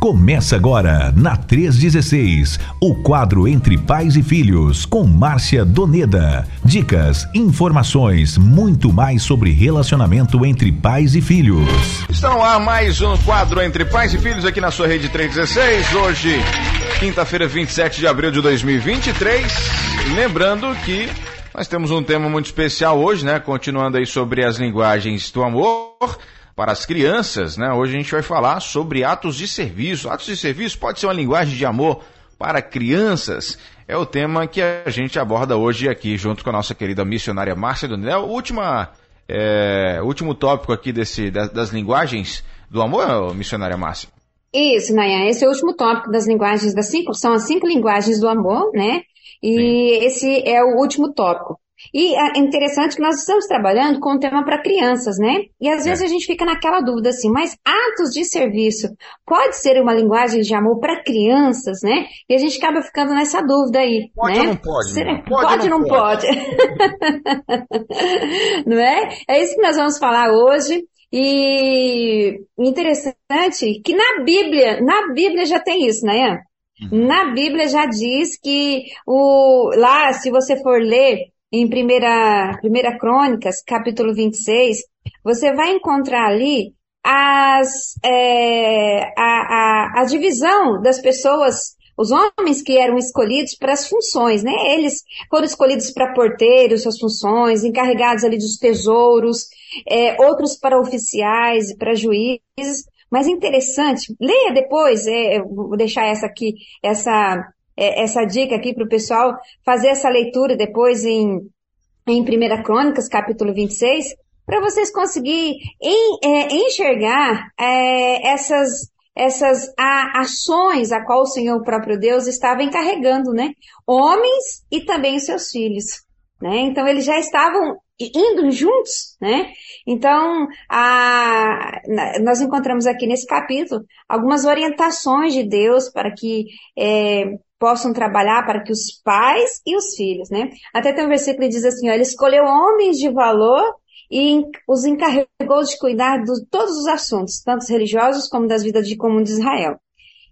Começa agora, na 316, o quadro Entre Pais e Filhos, com Márcia Doneda. Dicas, informações, muito mais sobre relacionamento entre pais e filhos. Estão lá mais um quadro Entre Pais e Filhos aqui na sua rede 316. Hoje, quinta-feira, 27 de abril de 2023. Lembrando que nós temos um tema muito especial hoje, né? Continuando aí sobre as linguagens do amor para as crianças, né? Hoje a gente vai falar sobre atos de serviço. Atos de serviço pode ser uma linguagem de amor para crianças. É o tema que a gente aborda hoje aqui, junto com a nossa querida missionária Márcia Donel. Última, é, último tópico aqui desse, das, das linguagens do amor, missionária Márcia. Isso, Nayan, esse é o último tópico das linguagens das cinco, são as cinco linguagens do amor, né? E Sim. esse é o último tópico. E é interessante que nós estamos trabalhando com um tema para crianças, né? E às vezes é. a gente fica naquela dúvida assim, mas atos de serviço pode ser uma linguagem de amor para crianças, né? E a gente acaba ficando nessa dúvida aí, pode né? Ou não pode? Será? Pode, pode ou não pode? pode. não é? É isso que nós vamos falar hoje. E interessante que na Bíblia, na Bíblia já tem isso, né? Uhum. Na Bíblia já diz que o, lá, se você for ler em primeira, primeira Crônicas, capítulo 26, você vai encontrar ali as, é, a, a, a divisão das pessoas os homens que eram escolhidos para as funções, né? Eles foram escolhidos para porteiros, suas funções, encarregados ali dos tesouros, é, outros para oficiais e para juízes. Mas interessante, leia depois, é, vou deixar essa aqui, essa, é, essa dica aqui para o pessoal fazer essa leitura depois em, em 1 Crônicas, capítulo 26, para vocês conseguirem é, enxergar é, essas, essas ações a qual o Senhor o próprio Deus estava encarregando, né? Homens e também os seus filhos. Né? Então eles já estavam indo juntos, né? Então, a, nós encontramos aqui nesse capítulo algumas orientações de Deus para que é, possam trabalhar para que os pais e os filhos, né? Até tem um versículo que diz assim, ó, ele escolheu homens de valor e os encarregou de cuidar de todos os assuntos, tanto religiosos como das vidas de comum de Israel.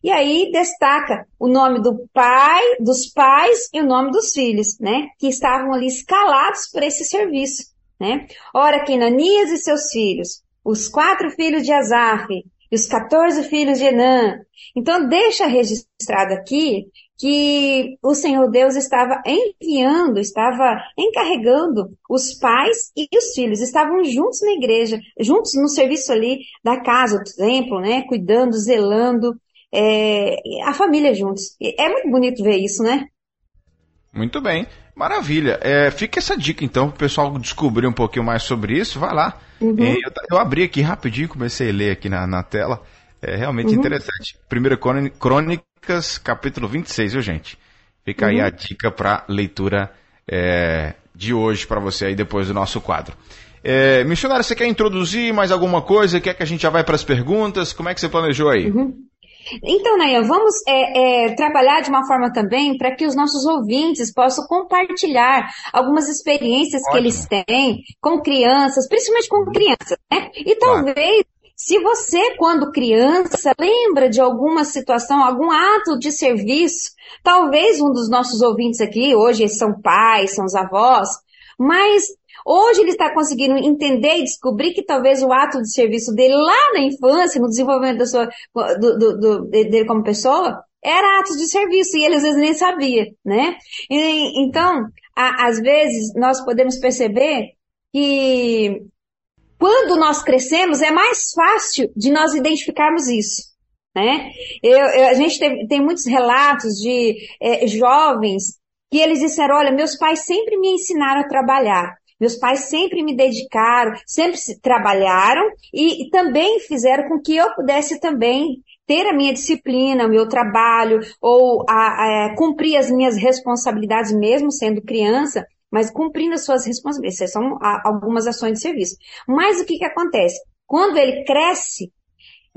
E aí destaca o nome do pai, dos pais e o nome dos filhos, né? Que estavam ali escalados para esse serviço, né? Ora, que Ananias e seus filhos, os quatro filhos de Azaf e os 14 filhos de Enã. Então deixa registrado aqui que o Senhor Deus estava enviando, estava encarregando os pais e os filhos, estavam juntos na igreja, juntos no serviço ali da casa, do templo, né? Cuidando, zelando, é, a família juntos. É muito bonito ver isso, né? Muito bem, maravilha. É, fica essa dica então para o pessoal descobrir um pouquinho mais sobre isso. Vai lá. Uhum. É, eu, eu, abri aqui rapidinho, comecei a ler aqui na, na tela. É realmente uhum. interessante. Primeira Crônicas, capítulo 26, viu, gente? Fica uhum. aí a dica para leitura é, de hoje para você aí depois do nosso quadro. É, missionário, você quer introduzir mais alguma coisa? Quer que a gente já vai para as perguntas? Como é que você planejou aí? Uhum. Então, Nayan, vamos é, é, trabalhar de uma forma também para que os nossos ouvintes possam compartilhar algumas experiências Ótimo. que eles têm com crianças, principalmente com crianças, né? E talvez claro. Se você, quando criança, lembra de alguma situação, algum ato de serviço, talvez um dos nossos ouvintes aqui, hoje são pais, são os avós, mas Hoje ele está conseguindo entender e descobrir que talvez o ato de serviço dele lá na infância, no desenvolvimento da sua, do, do, do, dele como pessoa, era ato de serviço e ele às vezes nem sabia, né? E, então, a, às vezes nós podemos perceber que quando nós crescemos é mais fácil de nós identificarmos isso. Né? Eu, eu, a gente tem, muitos relatos de é, jovens que eles disseram, olha, meus pais sempre me ensinaram a trabalhar. Meus pais sempre me dedicaram, sempre trabalharam e, e também fizeram com que eu pudesse também ter a minha disciplina, o meu trabalho, ou a, a, cumprir as minhas responsabilidades mesmo sendo criança, mas cumprindo as suas responsabilidades. São a, algumas ações de serviço. Mas o que, que acontece? Quando ele cresce,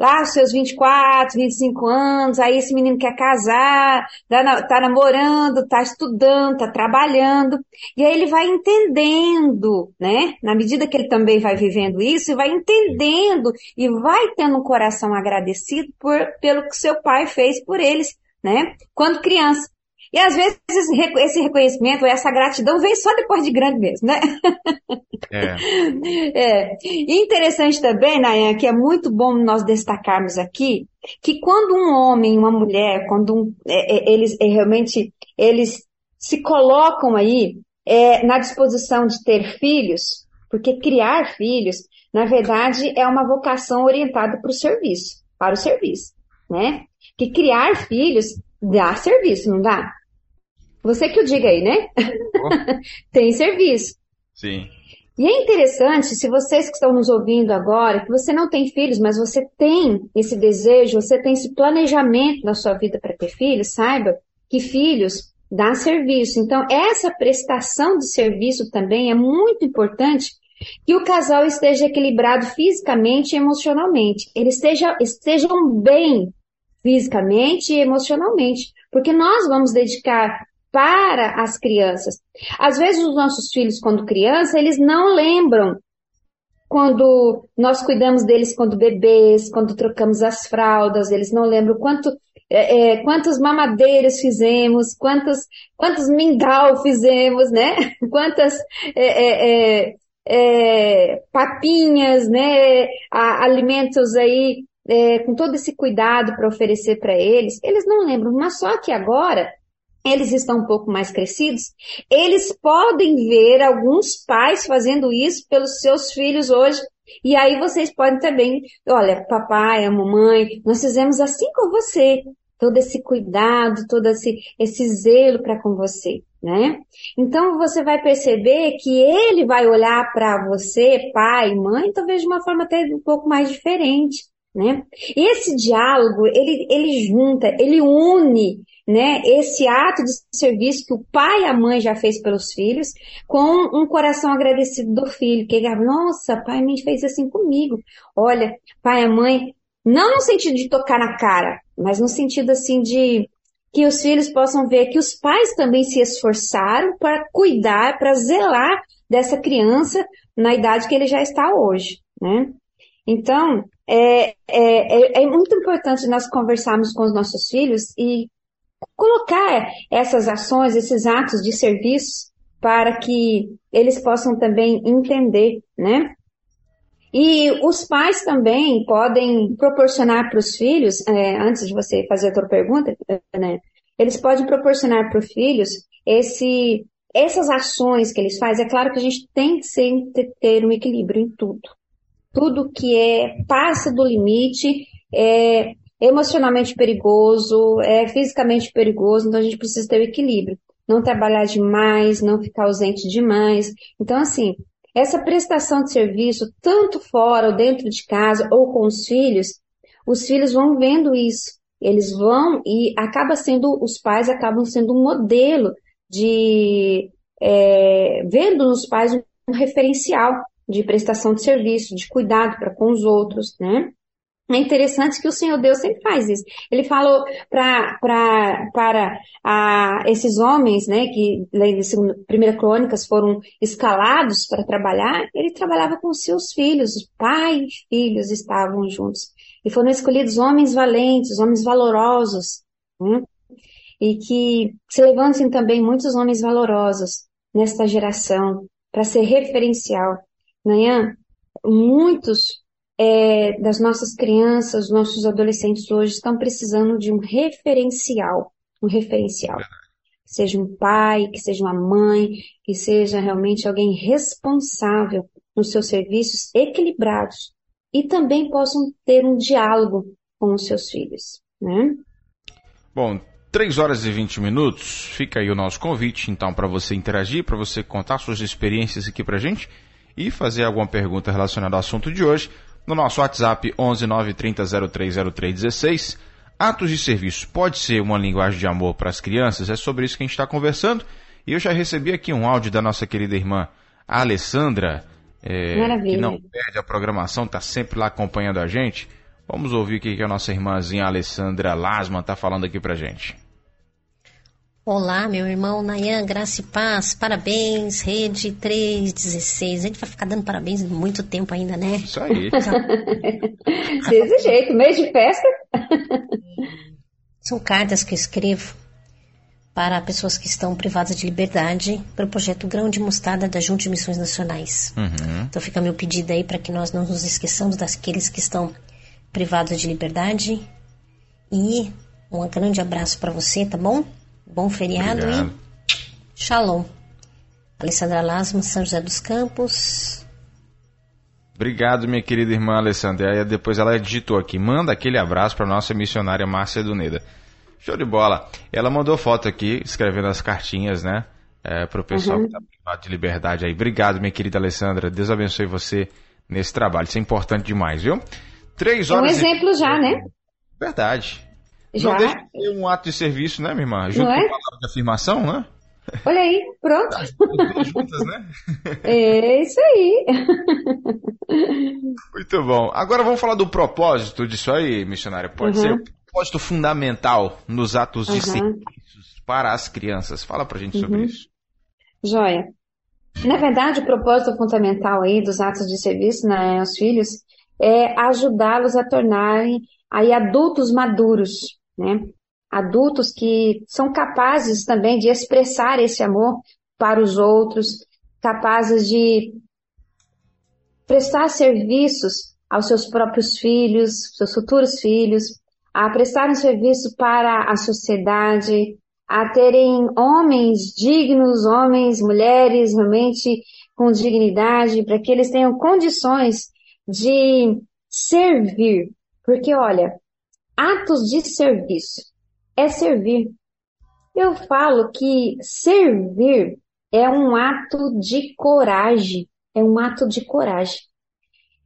lá os seus 24, 25 anos, aí esse menino quer casar, tá, tá namorando, tá estudando, tá trabalhando, e aí ele vai entendendo, né? Na medida que ele também vai vivendo isso, vai entendendo e vai tendo um coração agradecido por, pelo que seu pai fez por eles, né? Quando criança. E às vezes esse reconhecimento, essa gratidão vem só depois de grande mesmo, né? É. é. E interessante também, Nayan, que é muito bom nós destacarmos aqui, que quando um homem, uma mulher, quando um, é, é, eles é, realmente eles se colocam aí é, na disposição de ter filhos, porque criar filhos, na verdade, é uma vocação orientada para o serviço, para o serviço, né? Que criar filhos dá serviço, não dá? Você que o diga aí, né? Oh. Tem serviço. Sim. E é interessante, se vocês que estão nos ouvindo agora, que você não tem filhos, mas você tem esse desejo, você tem esse planejamento na sua vida para ter filhos, saiba que filhos dá serviço. Então, essa prestação de serviço também é muito importante que o casal esteja equilibrado fisicamente e emocionalmente. Eles esteja, estejam bem fisicamente e emocionalmente. Porque nós vamos dedicar para as crianças. Às vezes os nossos filhos, quando criança, eles não lembram quando nós cuidamos deles quando bebês, quando trocamos as fraldas, eles não lembram quanto, é, é, quantas mamadeiras fizemos, quantos, quantos mingau fizemos, né? Quantas é, é, é papinhas, né? A, alimentos aí com todo esse cuidado para oferecer para eles. Eles não lembram, mas só que agora eles estão um pouco mais crescidos, eles podem ver alguns pais fazendo isso pelos seus filhos hoje. E aí vocês podem também, olha, papai, a mamãe, nós fizemos assim com você. Todo esse cuidado, todo esse, esse zelo para com você, né? Então você vai perceber que ele vai olhar para você, pai, mãe, talvez de uma forma até um pouco mais diferente, né? Esse diálogo, ele, ele junta, ele une né, esse ato de serviço que o pai e a mãe já fez pelos filhos, com um coração agradecido do filho, que ele, nossa, pai e mãe fez assim comigo. Olha, pai e mãe, não no sentido de tocar na cara, mas no sentido assim de que os filhos possam ver que os pais também se esforçaram para cuidar, para zelar dessa criança na idade que ele já está hoje, né? Então, é, é, é, é muito importante nós conversarmos com os nossos filhos e colocar essas ações, esses atos de serviço para que eles possam também entender, né? E os pais também podem proporcionar para os filhos, é, antes de você fazer a tua pergunta, né? Eles podem proporcionar para os filhos esse, essas ações que eles fazem. É claro que a gente tem que sempre ter um equilíbrio em tudo. Tudo que é passa do limite é, emocionalmente perigoso, é fisicamente perigoso, então a gente precisa ter o equilíbrio. Não trabalhar demais, não ficar ausente demais. Então, assim, essa prestação de serviço, tanto fora ou dentro de casa ou com os filhos, os filhos vão vendo isso. Eles vão e acaba sendo, os pais acabam sendo um modelo de, é, vendo nos pais um referencial de prestação de serviço, de cuidado para com os outros, né? É interessante que o Senhor Deus sempre faz isso. Ele falou pra, pra, para a, esses homens, né, que Primeira Crônicas foram escalados para trabalhar, ele trabalhava com seus filhos, pai e filhos estavam juntos. E foram escolhidos homens valentes, homens valorosos, né? e que se levantem também muitos homens valorosos nesta geração para ser referencial. Amanhã, muitos é, das nossas crianças, nossos adolescentes hoje estão precisando de um referencial, um referencial. Que seja um pai, que seja uma mãe, que seja realmente alguém responsável nos seus serviços equilibrados e também possam ter um diálogo com os seus filhos, né? Bom, 3 horas e 20 minutos, fica aí o nosso convite, então, para você interagir, para você contar suas experiências aqui para gente e fazer alguma pergunta relacionada ao assunto de hoje no nosso WhatsApp 11 930 030316. Atos de serviço pode ser uma linguagem de amor para as crianças? É sobre isso que a gente está conversando. E eu já recebi aqui um áudio da nossa querida irmã Alessandra, é, que não perde a programação, está sempre lá acompanhando a gente. Vamos ouvir o que a nossa irmãzinha Alessandra Lasman está falando aqui pra gente. Olá, meu irmão Nayan, graça e paz, parabéns, Rede 316. A gente vai ficar dando parabéns muito tempo ainda, né? Isso aí. Desse jeito, mês de festa. São cartas que eu escrevo para pessoas que estão privadas de liberdade para o projeto Grão de Mostarda da Junta de Missões Nacionais. Uhum. Então fica meu pedido aí para que nós não nos esqueçamos daqueles que estão privados de liberdade. E um grande abraço para você, tá bom? Bom feriado Obrigado. e shalom. Alessandra Lasma, São José dos Campos. Obrigado, minha querida irmã Alessandra. E depois ela digitou aqui: manda aquele abraço para nossa missionária Márcia Duneda. Show de bola. Ela mandou foto aqui, escrevendo as cartinhas, né? É, para o pessoal uhum. que está privado de liberdade aí. Obrigado, minha querida Alessandra. Deus abençoe você nesse trabalho. Isso é importante demais, viu? Três horas. É um exemplo e... já, né? Verdade. Já. Não deixa de ser um ato de serviço, né, minha irmã? Junto Não é? com a palavra de afirmação, né? Olha aí, pronto. Juntas, né? É isso aí. Muito bom. Agora vamos falar do propósito disso aí, missionária. Pode uhum. ser um propósito fundamental nos atos uhum. de serviços para as crianças. Fala pra gente uhum. sobre isso. Joia. Na verdade, o propósito fundamental aí dos atos de serviço né, aos filhos é ajudá-los a tornarem aí adultos maduros, né? Adultos que são capazes também de expressar esse amor para os outros, capazes de prestar serviços aos seus próprios filhos, seus futuros filhos, a prestar um serviço para a sociedade, a terem homens dignos, homens, mulheres realmente com dignidade, para que eles tenham condições de servir. Porque, olha, atos de serviço é servir. Eu falo que servir é um ato de coragem. É um ato de coragem.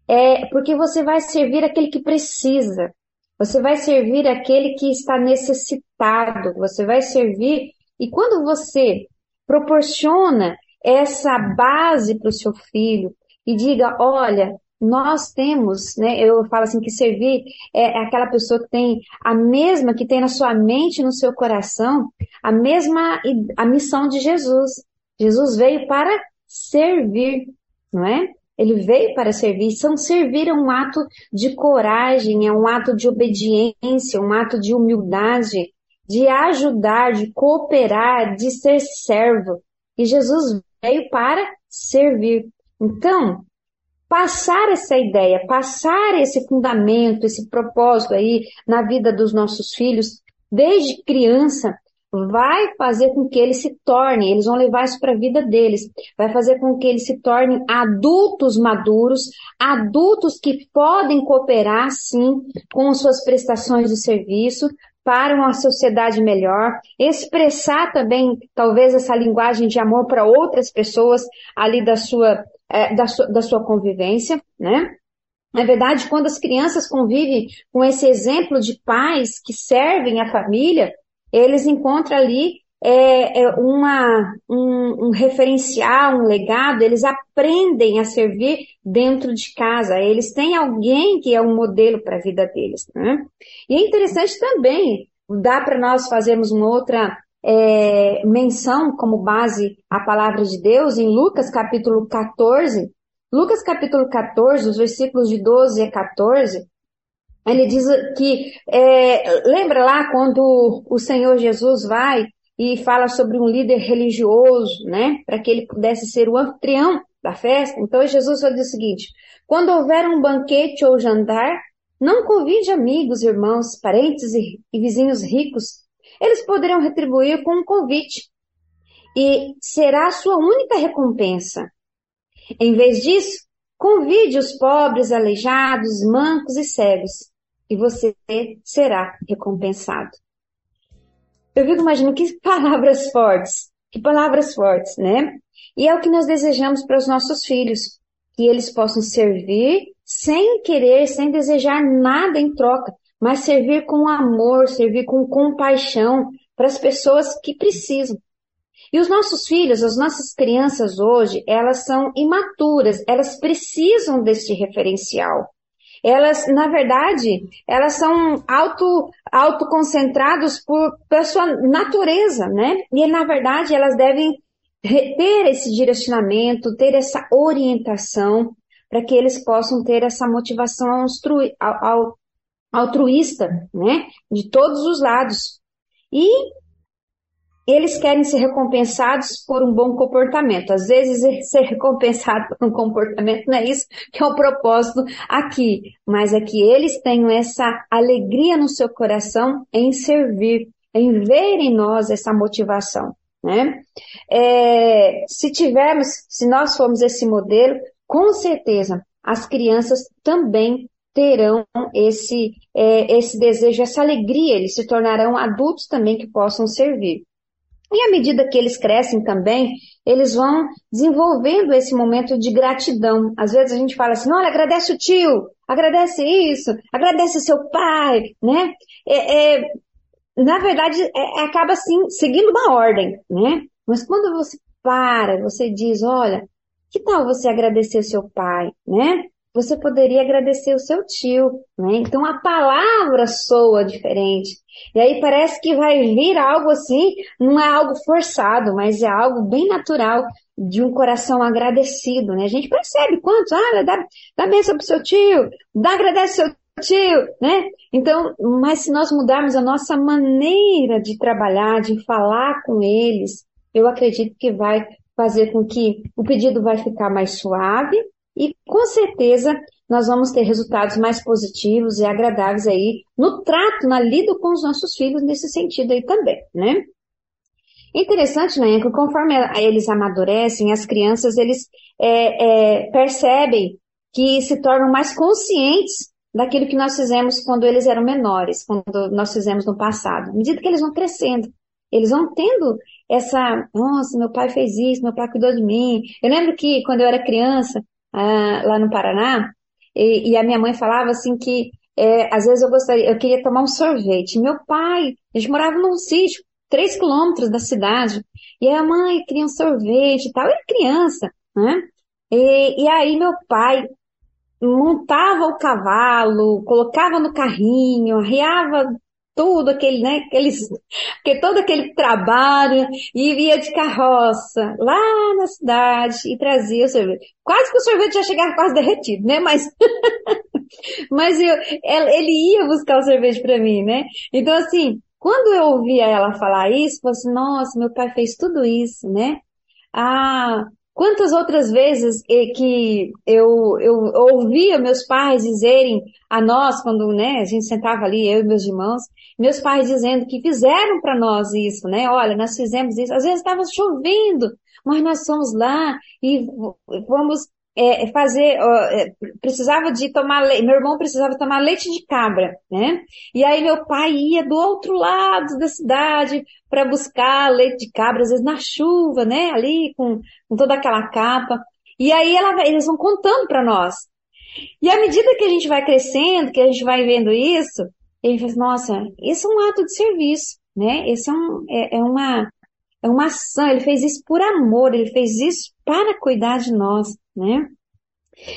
É porque você vai servir aquele que precisa. Você vai servir aquele que está necessitado. Você vai servir. E quando você proporciona essa base para o seu filho e diga, olha, nós temos, né, eu falo assim que servir é, é aquela pessoa que tem a mesma, que tem na sua mente, no seu coração, a mesma, a missão de Jesus. Jesus veio para servir, não é? Ele veio para servir. Então, servir é um ato de coragem, é um ato de obediência, um ato de humildade, de ajudar, de cooperar, de ser servo. E Jesus veio para servir. Então, passar essa ideia, passar esse fundamento, esse propósito aí na vida dos nossos filhos, desde criança, vai fazer com que eles se tornem, eles vão levar isso para a vida deles, vai fazer com que eles se tornem adultos maduros, adultos que podem cooperar sim com suas prestações de serviço para uma sociedade melhor, expressar também talvez essa linguagem de amor para outras pessoas ali da sua é, da, da sua convivência, né? Na verdade, quando as crianças convivem com esse exemplo de pais que servem a família, eles encontram ali é, é uma, um, um, referencial, um legado, eles aprendem a servir dentro de casa, eles têm alguém que é um modelo para a vida deles. Né? E é interessante também, dá para nós fazermos uma outra é, menção como base a palavra de Deus em Lucas capítulo 14. Lucas capítulo 14, os versículos de 12 a 14, ele diz que, é, lembra lá quando o Senhor Jesus vai e fala sobre um líder religioso, né, para que ele pudesse ser o anfitrião da festa? Então Jesus vai dizer o seguinte, quando houver um banquete ou jantar, não convide amigos, irmãos, parentes e, e vizinhos ricos, eles poderão retribuir com um convite e será a sua única recompensa. Em vez disso, convide os pobres, aleijados, mancos e cegos, e você será recompensado. Eu fico imaginando que palavras fortes, que palavras fortes, né? E é o que nós desejamos para os nossos filhos, que eles possam servir sem querer, sem desejar nada em troca, mas servir com amor, servir com compaixão para as pessoas que precisam. E os nossos filhos, as nossas crianças hoje, elas são imaturas, elas precisam deste referencial. elas, na verdade, elas são auto, autoconcentrados por, pela sua natureza, né? E, na verdade, elas devem ter esse direcionamento, ter essa orientação, para que eles possam ter essa motivação altruísta, né? De todos os lados. E eles querem ser recompensados por um bom comportamento. Às vezes, ser recompensado por um comportamento não é isso que é o propósito aqui, mas é que eles tenham essa alegria no seu coração em servir, em ver em nós essa motivação. Né? É, se tivermos, se nós formos esse modelo, com certeza as crianças também terão esse, é, esse desejo, essa alegria, eles se tornarão adultos também que possam servir. E à medida que eles crescem também, eles vão desenvolvendo esse momento de gratidão. Às vezes a gente fala assim, olha, agradece o tio, agradece isso, agradece seu pai, né? É, é, na verdade, é, acaba assim, seguindo uma ordem, né? Mas quando você para, você diz, olha, que tal você agradecer seu pai, né? Você poderia agradecer o seu tio, né? Então a palavra soa diferente. E aí parece que vai vir algo assim, não é algo forçado, mas é algo bem natural de um coração agradecido, né? A gente percebe quantos, ah, dá, dá bênção pro seu tio, dá agradece seu tio, né? Então, mas se nós mudarmos a nossa maneira de trabalhar, de falar com eles, eu acredito que vai fazer com que o pedido vai ficar mais suave e com certeza nós vamos ter resultados mais positivos e agradáveis aí no trato, na lida com os nossos filhos nesse sentido aí também, né? Interessante, né, que conforme eles amadurecem, as crianças, eles é, é, percebem que se tornam mais conscientes daquilo que nós fizemos quando eles eram menores, quando nós fizemos no passado. À medida que eles vão crescendo, eles vão tendo essa, nossa, meu pai fez isso, meu pai cuidou de mim. Eu lembro que quando eu era criança, ah, lá no Paraná, e, e, a minha mãe falava assim que é, às vezes eu gostaria, eu queria tomar um sorvete. Meu pai, a gente morava num sítio, três quilômetros da cidade, e a mãe queria um sorvete e tal, eu era criança, né? E, e aí meu pai montava o cavalo, colocava no carrinho, arriava tudo aquele, né, aqueles, que todo aquele trabalho e via de carroça lá na cidade e trazia o sorvete. Quase que o sorvete já chegava quase derretido, né, mas, mas eu, ele ia buscar o sorvete para mim, né. Então assim, quando eu ouvia ela falar isso, eu falei assim, nossa, meu pai fez tudo isso, né. Ah, Quantas outras vezes que eu, eu ouvia meus pais dizerem a nós, quando né, a gente sentava ali, eu e meus irmãos, meus pais dizendo que fizeram para nós isso, né? Olha, nós fizemos isso. Às vezes estava chovendo, mas nós fomos lá e vamos é, fazer, é, precisava de tomar leite, meu irmão precisava tomar leite de cabra, né? E aí meu pai ia do outro lado da cidade para buscar leite de cabra, às vezes na chuva, né? Ali com, com toda aquela capa. E aí ela, eles vão contando para nós. E à medida que a gente vai crescendo, que a gente vai vendo isso, ele faz, nossa, isso é um ato de serviço, né? Esse é, um, é, é uma, é uma ação, ele fez isso por amor, ele fez isso para cuidar de nós né?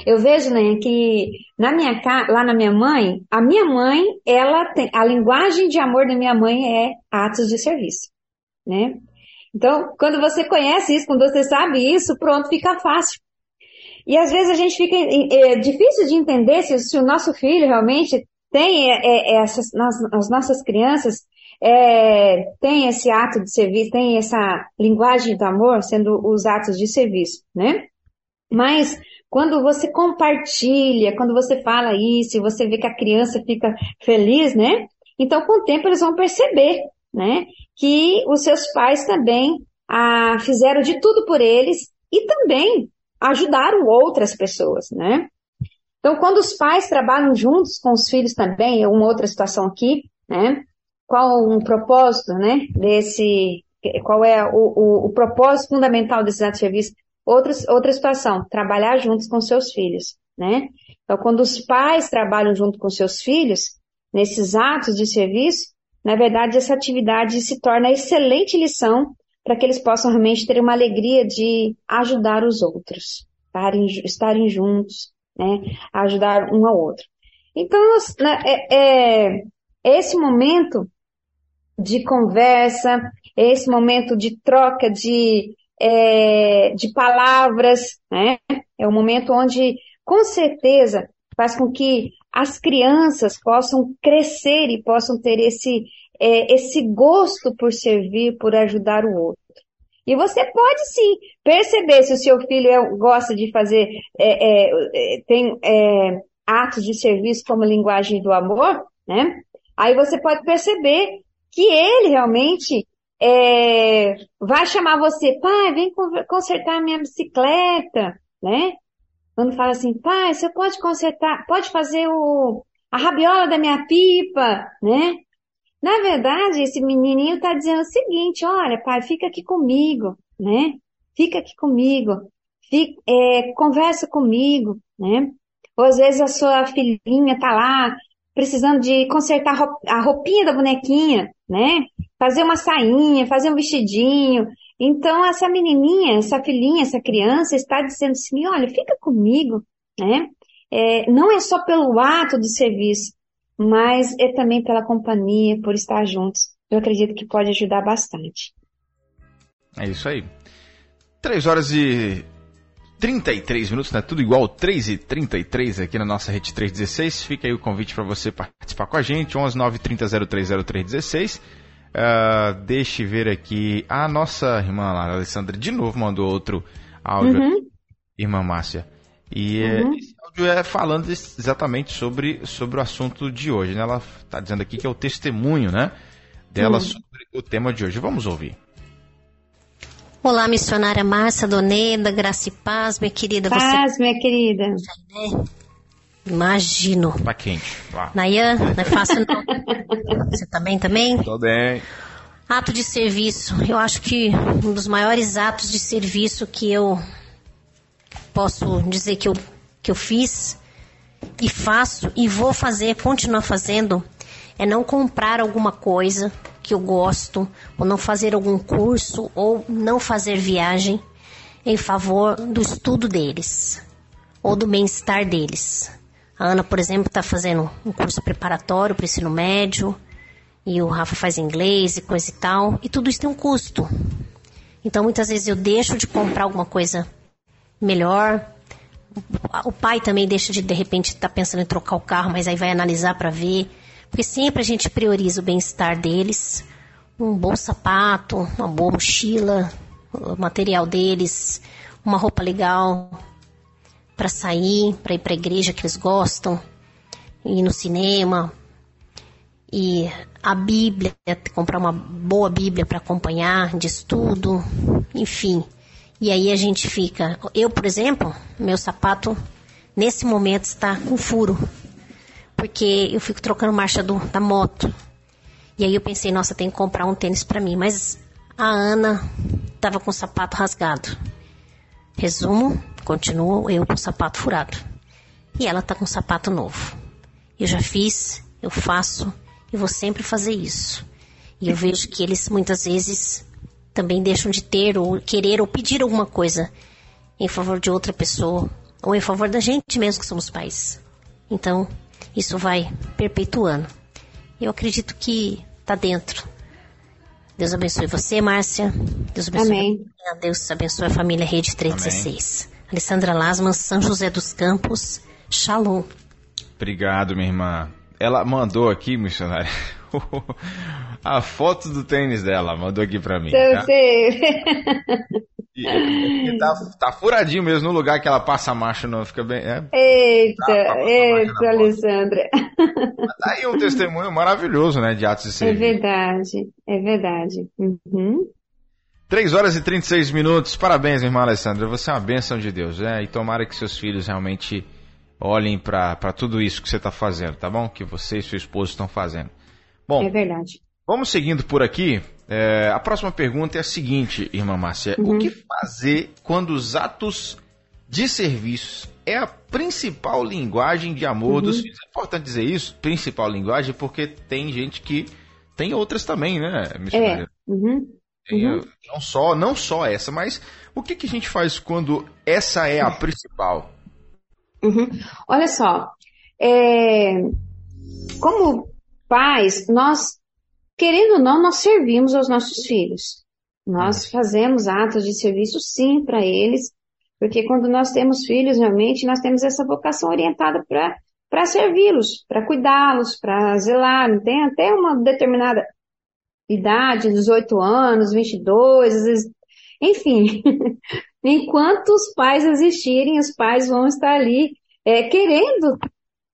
Eu vejo, né, que na minha lá na minha mãe, a minha mãe, ela tem, a linguagem de amor da minha mãe é atos de serviço, né? Então, quando você conhece isso, quando você sabe isso, pronto, fica fácil. E às vezes a gente fica é, difícil de entender se, se, o nosso filho realmente tem é, é, essas, nas, as nossas crianças é, tem esse ato de serviço, tem essa linguagem do amor sendo os atos de serviço, né? Mas quando você compartilha, quando você fala isso, você vê que a criança fica feliz, né? Então, com o tempo, eles vão perceber, né? Que os seus pais também ah, fizeram de tudo por eles e também ajudaram outras pessoas, né? Então, quando os pais trabalham juntos com os filhos também, é uma outra situação aqui, né? Qual um propósito, né? Desse, qual é o, o, o propósito fundamental desse ato de serviço? Outros, outra situação, trabalhar juntos com seus filhos, né? Então, quando os pais trabalham junto com seus filhos, nesses atos de serviço, na verdade, essa atividade se torna excelente lição para que eles possam realmente ter uma alegria de ajudar os outros, estarem, estarem juntos, né? Ajudar um ao outro. Então, né, é, é esse momento de conversa, esse momento de troca de, é, de palavras, né? É o momento onde, com certeza, faz com que as crianças possam crescer e possam ter esse, é, esse gosto por servir, por ajudar o outro. E você pode sim perceber se o seu filho é, gosta de fazer, é, é, é tem é, atos de serviço como linguagem do amor, né? Aí você pode perceber que ele realmente é, vai chamar você, pai, vem consertar minha bicicleta, né? Quando fala assim, pai, você pode consertar, pode fazer o, a rabiola da minha pipa, né? Na verdade, esse menininho está dizendo o seguinte, olha, pai, fica aqui comigo, né? Fica aqui comigo, fica, é, conversa comigo, né? Ou às vezes a sua filhinha está lá precisando de consertar a roupinha da bonequinha, né? Fazer uma sainha, fazer um vestidinho. Então essa menininha, essa filhinha, essa criança está dizendo assim, olha, fica comigo, né? É, não é só pelo ato do serviço, mas é também pela companhia, por estar juntos. Eu acredito que pode ajudar bastante. É isso aí. 3 horas e 33 minutos, né? Tudo igual, 3 e 33 aqui na nossa rede 316. Fica aí o convite para você participar com a gente, 11 930 030316. Uh, deixe ver aqui. A nossa irmã lá, a Alessandra, de novo mandou outro áudio, uhum. irmã Márcia. E é, uhum. esse áudio é falando exatamente sobre, sobre o assunto de hoje. Né? Ela está dizendo aqui que é o testemunho né, dela uhum. sobre o tema de hoje. Vamos ouvir. Olá, missionária Márcia Doneda, graça e paz, minha querida. Paz, Você... minha querida. Imagino. Tá quente. Lá. Nayan, não é fácil não. Você tá bem também? Tô bem. Ato de serviço. Eu acho que um dos maiores atos de serviço que eu posso dizer que eu, que eu fiz e faço e vou fazer, continuar fazendo, é não comprar alguma coisa que eu gosto, ou não fazer algum curso, ou não fazer viagem em favor do estudo deles, ou do bem-estar deles. A Ana, por exemplo, está fazendo um curso preparatório para o ensino médio, e o Rafa faz inglês e coisa e tal, e tudo isso tem um custo. Então, muitas vezes eu deixo de comprar alguma coisa melhor. O pai também deixa de, de repente, estar tá pensando em trocar o carro, mas aí vai analisar para ver. Porque sempre a gente prioriza o bem-estar deles. Um bom sapato, uma boa mochila, o material deles, uma roupa legal para sair, para ir para a igreja que eles gostam, ir no cinema, e a Bíblia, comprar uma boa Bíblia para acompanhar de estudo, enfim. E aí a gente fica. Eu, por exemplo, meu sapato nesse momento está com furo. Porque eu fico trocando marcha do, da moto. E aí eu pensei, nossa, tem que comprar um tênis para mim. Mas a Ana estava com o sapato rasgado. Resumo, continuo eu com o sapato furado. E ela tá com o sapato novo. Eu já fiz, eu faço e vou sempre fazer isso. E eu vejo que eles muitas vezes também deixam de ter ou querer ou pedir alguma coisa em favor de outra pessoa ou em favor da gente mesmo que somos pais. Então, isso vai perpetuando. Eu acredito que está dentro. Deus abençoe você, Márcia. Deus abençoe. Amém. A Deus abençoe a família Rede 316. Amém. Alessandra Lasman, São José dos Campos. Shalom. Obrigado, minha irmã. Ela mandou aqui, missionária, a foto do tênis dela, mandou aqui pra mim. Eu tá? sei. E, tá, tá, furadinho mesmo no lugar que ela passa a marcha, não fica bem. É, eita, tá, eita, Alessandra. Tá aí um testemunho maravilhoso, né, de atos de é serviço. É verdade, é verdade. Uhum. 3 horas e 36 minutos. Parabéns, irmã Alessandra. Você é uma bênção de Deus, né? E tomara que seus filhos realmente olhem para tudo isso que você está fazendo, tá bom? Que você e seu esposo estão fazendo. Bom, é verdade. Vamos seguindo por aqui. É, a próxima pergunta é a seguinte, irmã Márcia: uhum. o que fazer quando os atos de serviço é a principal linguagem de amor uhum. dos filhos? É importante dizer isso, principal linguagem, porque tem gente que tem outras também, né, missionária? É. Uhum. Tem, uhum. não só não só essa, mas o que, que a gente faz quando essa é a principal? Uhum. Olha só, é, como pais, nós, querendo ou não, nós servimos aos nossos filhos. Nós fazemos atos de serviço, sim, para eles, porque quando nós temos filhos, realmente, nós temos essa vocação orientada para servi-los, para cuidá-los, para zelar. Tem até uma determinada idade, 18 anos, 22, às vezes, enfim. Enquanto os pais existirem, os pais vão estar ali é, querendo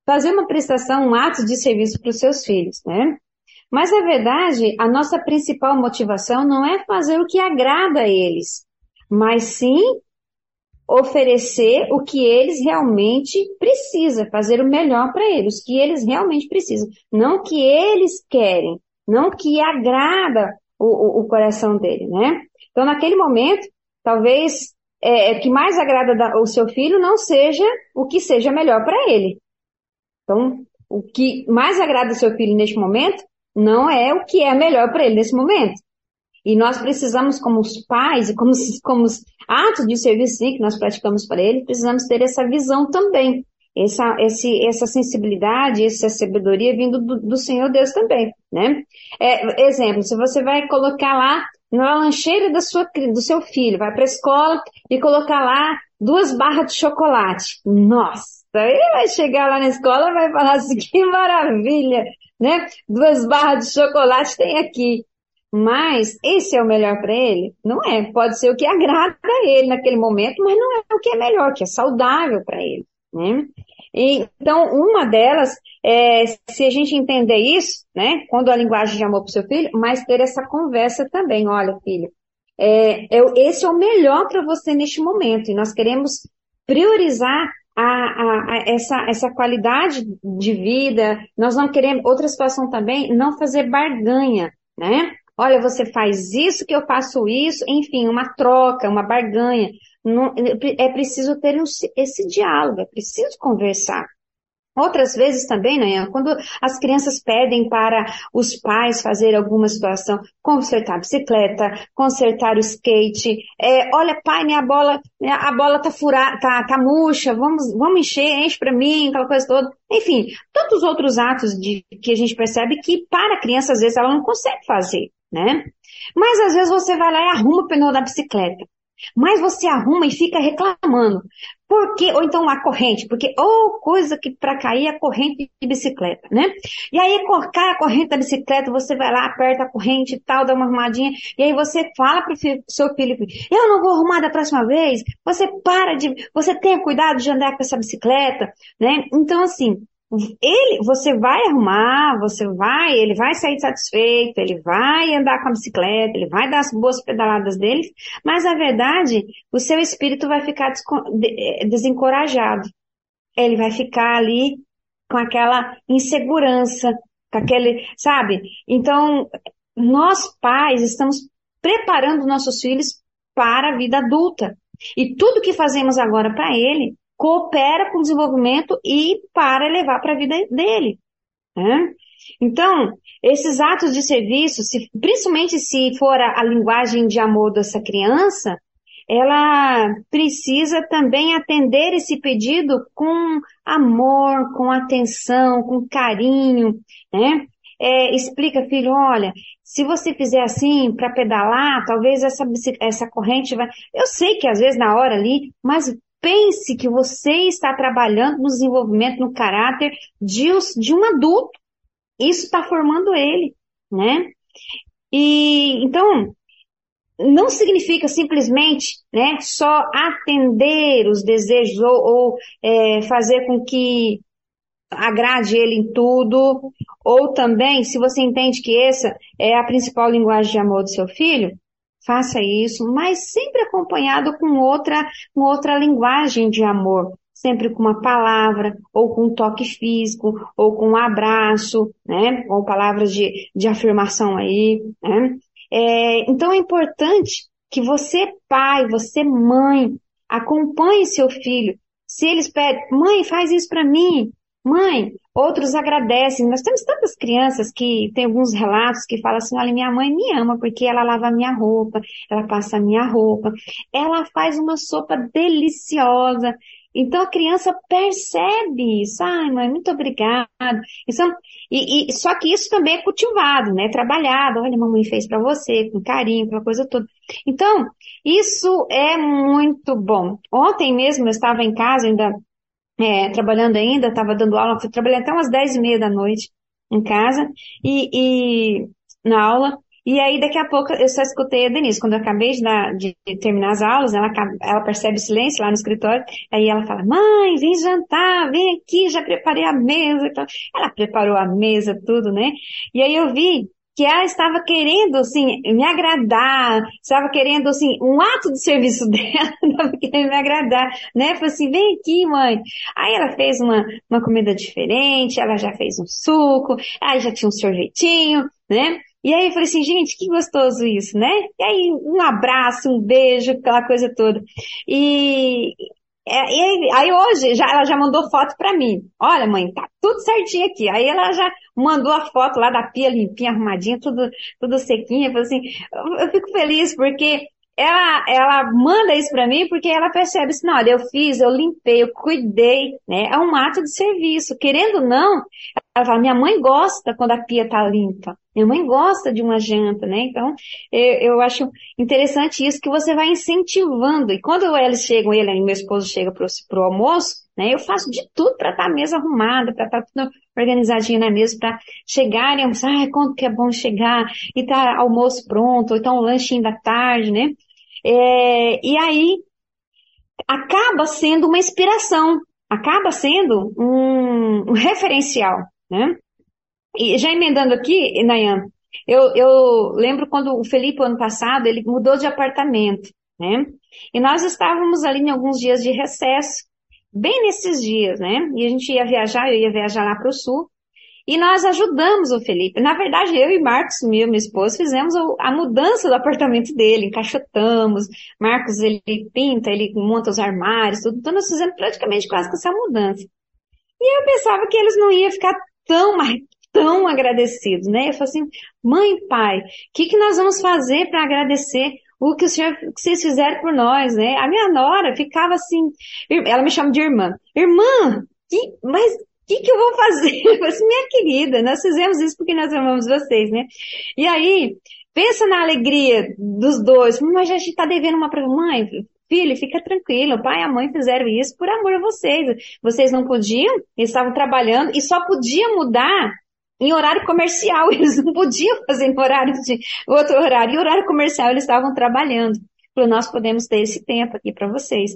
fazer uma prestação, um ato de serviço para os seus filhos, né? Mas, na verdade, a nossa principal motivação não é fazer o que agrada a eles, mas sim oferecer o que eles realmente precisam, fazer o melhor para eles, o que eles realmente precisam, não o que eles querem, não o que agrada o, o, o coração dele, né? Então, naquele momento, talvez é, é que mais agrada da, o seu filho não seja o que seja melhor para ele. Então, o que mais agrada o seu filho neste momento não é o que é melhor para ele nesse momento. E nós precisamos, como os pais e como, como os atos de serviço que nós praticamos para ele, precisamos ter essa visão também. Essa, esse, essa sensibilidade, essa sabedoria vindo do, do Senhor Deus também, né? É, exemplo, se você vai colocar lá na lancheira da sua, do seu filho, vai para a escola e colocar lá duas barras de chocolate. Nossa, ele vai chegar lá na escola e vai falar assim, que maravilha, né? Duas barras de chocolate tem aqui. Mas esse é o melhor para ele? Não é. Pode ser o que agrada ele naquele momento, mas não é o que é melhor, que é saudável para ele. Né? E, então, uma delas é, se a gente entender isso, né, quando a linguagem de amor para o seu filho, mas ter essa conversa também. Olha, filho, é, é, esse é o melhor para você neste momento. E nós queremos priorizar a, a, a, essa, essa qualidade de vida, nós não queremos, outra situação também, não fazer barganha, né? Olha, você faz isso que eu faço isso, enfim, uma troca, uma barganha. Não, é preciso ter um, esse diálogo, é preciso conversar. Outras vezes também, né, quando as crianças pedem para os pais fazer alguma situação, consertar a bicicleta, consertar o skate, é, olha pai, minha bola, a bola tá furada, tá, tá murcha, vamos, vamos encher, enche para mim, aquela coisa toda. Enfim, tantos outros atos de, que a gente percebe que para a criança às vezes ela não consegue fazer, né? Mas às vezes você vai lá e arruma o pneu da bicicleta. Mas você arruma e fica reclamando. Por quê? Ou então a corrente, porque ou coisa que para cair é a corrente de bicicleta, né? E aí cai a corrente da bicicleta, você vai lá, aperta a corrente e tal, dá uma arrumadinha, e aí você fala pro seu filho, eu não vou arrumar da próxima vez, você para de, você tenha cuidado de andar com essa bicicleta, né? Então assim, ele, você vai arrumar, você vai, ele vai sair satisfeito, ele vai andar com a bicicleta, ele vai dar as boas pedaladas dele, mas na verdade, o seu espírito vai ficar eh, desencorajado. Ele vai ficar ali com aquela insegurança, com aquele, sabe? Então, nós pais estamos preparando nossos filhos para a vida adulta. E tudo que fazemos agora para ele coopera com o desenvolvimento e para levar para a vida dele. Né? Então, esses atos de serviço, se, principalmente se for a, a linguagem de amor dessa criança, ela precisa também atender esse pedido com amor, com atenção, com carinho, né? É, explica, filho, olha, se você fizer assim para pedalar, talvez essa, essa corrente vai. Eu sei que às vezes na hora ali, mas pense que você está trabalhando no desenvolvimento, no caráter de, de um adulto. Isso está formando ele, né? E então não significa simplesmente, né, só atender os desejos ou, ou é, fazer com que agrade ele em tudo, ou também, se você entende que essa é a principal linguagem de amor do seu filho, faça isso, mas sempre acompanhado com outra, com outra linguagem de amor, sempre com uma palavra, ou com um toque físico, ou com um abraço, né? Ou palavras de, de afirmação aí, né? É, então é importante que você, pai, você, mãe, acompanhe seu filho. Se eles pedem, mãe, faz isso para mim, mãe, outros agradecem. Nós temos tantas crianças que tem alguns relatos que falam assim, olha, minha mãe me ama porque ela lava a minha roupa, ela passa a minha roupa, ela faz uma sopa deliciosa. então a criança percebe isso. Ai, mãe, muito obrigada. É e, e, só que isso também é cultivado, né? Trabalhado. Olha, mamãe fez para você, com carinho, aquela coisa toda. Então, isso é muito bom. Ontem mesmo eu estava em casa, ainda é, trabalhando ainda, estava dando aula, fui trabalhar até umas dez e meia da noite em casa e, e na aula. E aí, daqui a pouco, eu só escutei a Denise. Quando eu acabei de, dar, de terminar as aulas, ela, ela percebe o silêncio lá no escritório. Aí ela fala, mãe, vem jantar, vem aqui, já preparei a mesa. Ela preparou a mesa, tudo, né? E aí eu vi que ela estava querendo, assim, me agradar, estava querendo, assim, um ato de serviço dela, estava querendo me agradar, né? Falei assim, vem aqui, mãe. Aí ela fez uma, uma comida diferente, ela já fez um suco, aí já tinha um sorvetinho, né? E aí eu falei assim, gente, que gostoso isso, né? E aí um abraço, um beijo, aquela coisa toda. E, é, e aí hoje já, ela já mandou foto para mim. Olha, mãe, tá tudo certinho aqui. Aí ela já mandou a foto lá da pia limpinha, arrumadinha, tudo, tudo sequinha. Assim, eu, eu fico feliz porque ela, ela manda isso para mim porque ela percebe assim, olha, eu fiz, eu limpei, eu cuidei, né? É um ato de serviço. Querendo ou não, ela fala, minha mãe gosta quando a pia tá limpa. Minha mãe gosta de uma janta, né? Então, eu, eu acho interessante isso que você vai incentivando. E quando eles chegam, ele e meu esposo chega pro, pro almoço, né? Eu faço de tudo para estar tá a mesa arrumada, para estar tá tudo organizadinho na mesa, para chegarem, ah, quando que é bom chegar, e tá almoço pronto, ou então o lanchinho da tarde, né? É, e aí, acaba sendo uma inspiração, acaba sendo um, um referencial, né? E já emendando aqui, Nayan, eu, eu lembro quando o Felipe, ano passado, ele mudou de apartamento, né? E nós estávamos ali em alguns dias de recesso, bem nesses dias, né? E a gente ia viajar, eu ia viajar lá para o sul, e nós ajudamos o Felipe. Na verdade, eu e Marcos, meu, meu esposo, fizemos a mudança do apartamento dele, encaixotamos. Marcos, ele pinta, ele monta os armários, tudo. Então, nós fizemos praticamente quase que essa mudança. E eu pensava que eles não iam ficar tão, tão agradecidos, né? Eu falei assim, mãe, pai, o que, que nós vamos fazer para agradecer o que, o senhor, que vocês fizeram por nós, né? A minha nora ficava assim, ela me chama de irmã. Irmã, que, mas o que, que eu vou fazer? Eu falei assim, minha querida, nós fizemos isso porque nós amamos vocês, né? E aí, pensa na alegria dos dois. Mas a gente está devendo uma para mãe, filho, fica tranquilo, o pai e a mãe fizeram isso por amor a vocês. Vocês não podiam, eles estavam trabalhando e só podia mudar em horário comercial, eles não podiam fazer em horário de outro horário. Em horário comercial eles estavam trabalhando. Falou, nós podemos ter esse tempo aqui para vocês.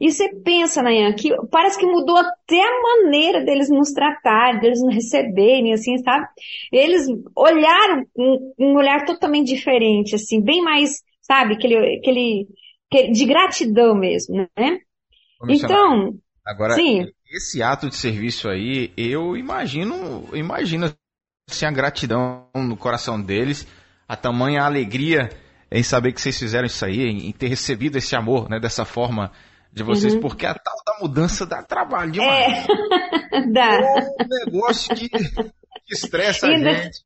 E você pensa, Nayan, que parece que mudou até a maneira deles nos tratarem, deles nos receberem, assim, sabe? Eles olharam um, um olhar totalmente diferente, assim, bem mais, sabe, aquele, aquele, de gratidão mesmo, né? Então, agora, sim. esse ato de serviço aí, eu imagino, imagino assim, a gratidão no coração deles, a tamanha alegria em saber que vocês fizeram isso aí, em, ter recebido esse amor, né, dessa forma de vocês, uhum. porque a tal da mudança dá trabalho demais. É, dá. É um negócio que, que estressa e a gente.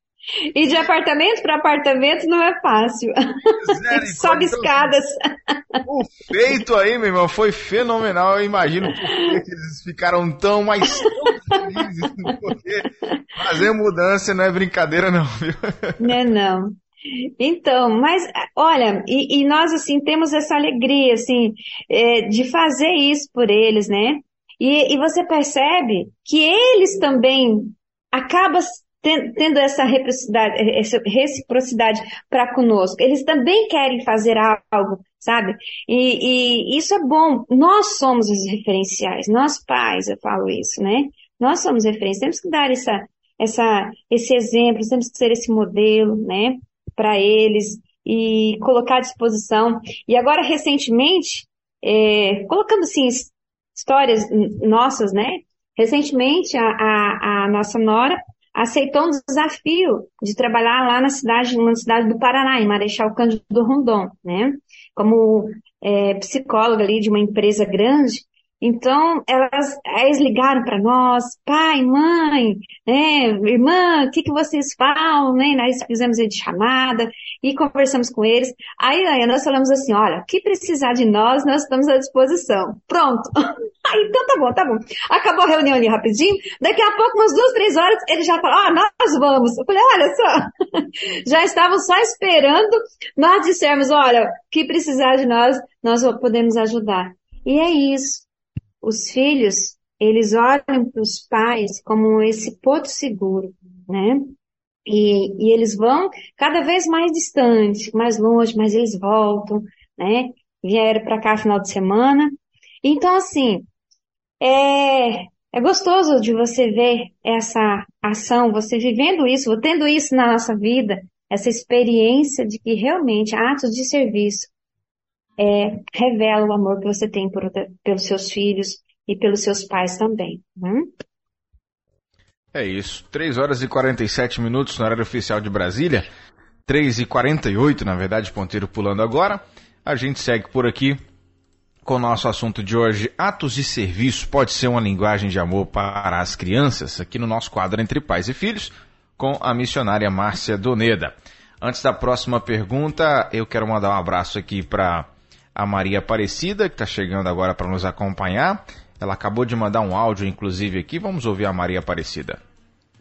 E de apartamento para apartamento não é fácil. É, Sobe então, escadas. O feito aí, meu irmão, foi fenomenal. Eu imagino que eles ficaram tão mais felizes. Porque fazer mudança não é brincadeira, não, viu? Não é não. Então, mas olha, e, e, nós assim temos essa alegria assim é, de fazer isso por eles, né? E, e você percebe que eles também acabam tendo essa reciprocidade, essa reciprocidade para conosco. Eles também querem fazer algo, sabe? E, e, isso é bom. Nós somos os referenciais, nós pais, eu falo isso, né? Nós somos referências. Temos que dar essa, essa, esse exemplo, temos que ser esse modelo, né? Para eles e colocar à disposição. E agora, recentemente, é, colocando assim histórias nossas, né? Recentemente, a, a, a nossa nora aceitou um desafio de trabalhar lá na cidade, numa cidade do Paraná, em Marechal Cândido Rondon, né? Como é, psicóloga ali de uma empresa grande. Então, elas, eles ligaram para nós, pai, mãe, né, irmã, o que, que vocês falam, né? Nós fizemos de chamada e conversamos com eles. Aí, aí nós falamos assim, olha, o que precisar de nós, nós estamos à disposição. Pronto. Aí, então tá bom, tá bom. Acabou a reunião ali rapidinho. Daqui a pouco, umas duas, três horas, ele já falou, ah, nós vamos. Eu falei, olha só, já estavam só esperando nós dissermos, olha, que precisar de nós, nós podemos ajudar. E é isso. Os filhos, eles olham para os pais como esse porto seguro, né? E, e eles vão cada vez mais distante, mais longe, mas eles voltam, né? Vieram para cá final de semana. Então, assim, é, é gostoso de você ver essa ação, você vivendo isso, tendo isso na nossa vida, essa experiência de que realmente atos de serviço é, revela o amor que você tem por, pelos seus filhos e pelos seus pais também. Né? É isso. 3 horas e 47 minutos no horário oficial de Brasília. 3 e 48, na verdade, ponteiro pulando agora. A gente segue por aqui com o nosso assunto de hoje, atos de serviço pode ser uma linguagem de amor para as crianças, aqui no nosso quadro Entre Pais e Filhos, com a missionária Márcia Doneda. Antes da próxima pergunta, eu quero mandar um abraço aqui para a Maria Aparecida, que está chegando agora para nos acompanhar. Ela acabou de mandar um áudio, inclusive, aqui. Vamos ouvir a Maria Aparecida.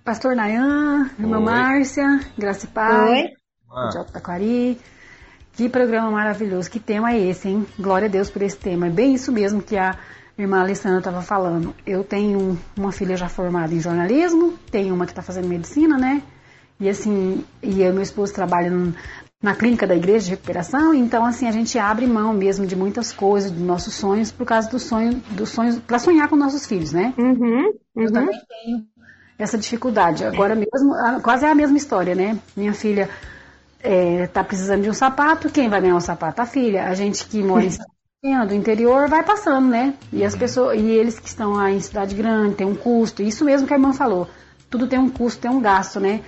Pastor Nayan, irmã Oi. Márcia, Graça e Paz, Oi. de Taquari. Que programa maravilhoso, que tema é esse, hein? Glória a Deus por esse tema. É bem isso mesmo que a irmã Alessandra estava falando. Eu tenho uma filha já formada em jornalismo, tenho uma que está fazendo medicina, né? E assim, e eu e meu esposo trabalham na clínica da igreja de recuperação, então assim a gente abre mão mesmo de muitas coisas, dos nossos sonhos, por causa do sonho, dos sonhos, para sonhar com nossos filhos, né? Uhum, uhum. Eu também tenho essa dificuldade. Agora mesmo, quase é a mesma história, né? Minha filha é, tá precisando de um sapato, quem vai ganhar o sapato? A filha. A gente que mora em do interior vai passando, né? E as pessoas, e eles que estão lá em cidade grande, tem um custo. Isso mesmo que a irmã falou. Tudo tem um custo, tem um gasto, né?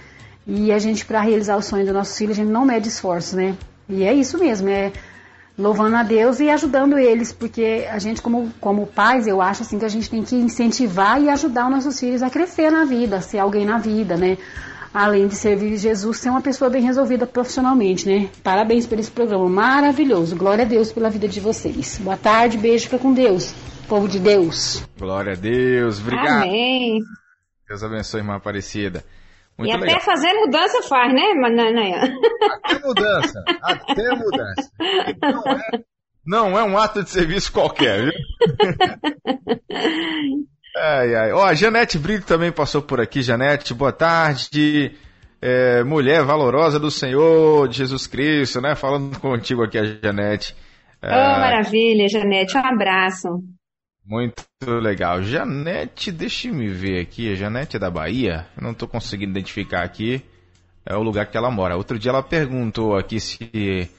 E a gente, para realizar o sonho dos nossos filhos, a gente não mede esforço, né? E é isso mesmo, é louvando a Deus e ajudando eles, porque a gente, como, como pais, eu acho assim que a gente tem que incentivar e ajudar os nossos filhos a crescer na vida, a ser alguém na vida, né? além de servir Jesus, ser uma pessoa bem resolvida profissionalmente, né? Parabéns por esse programa maravilhoso. Glória a Deus pela vida de vocês. Boa tarde, beijo, fica com Deus. Povo de Deus. Glória a Deus, obrigado. Amém. Deus abençoe, irmã Aparecida. Muito e até legal. fazer mudança faz, né? Até mudança, até mudança. Não é, não é um ato de serviço qualquer, viu? Ai, ai. Ó, a Janete Brito também passou por aqui. Janete, boa tarde. É, mulher valorosa do Senhor, de Jesus Cristo, né? Falando contigo aqui, a Janete. É... Oh, maravilha, Janete. Um abraço. Muito legal. Janete, deixa me ver aqui. A Janete é da Bahia? Eu não estou conseguindo identificar aqui. É o lugar que ela mora. Outro dia ela perguntou aqui se.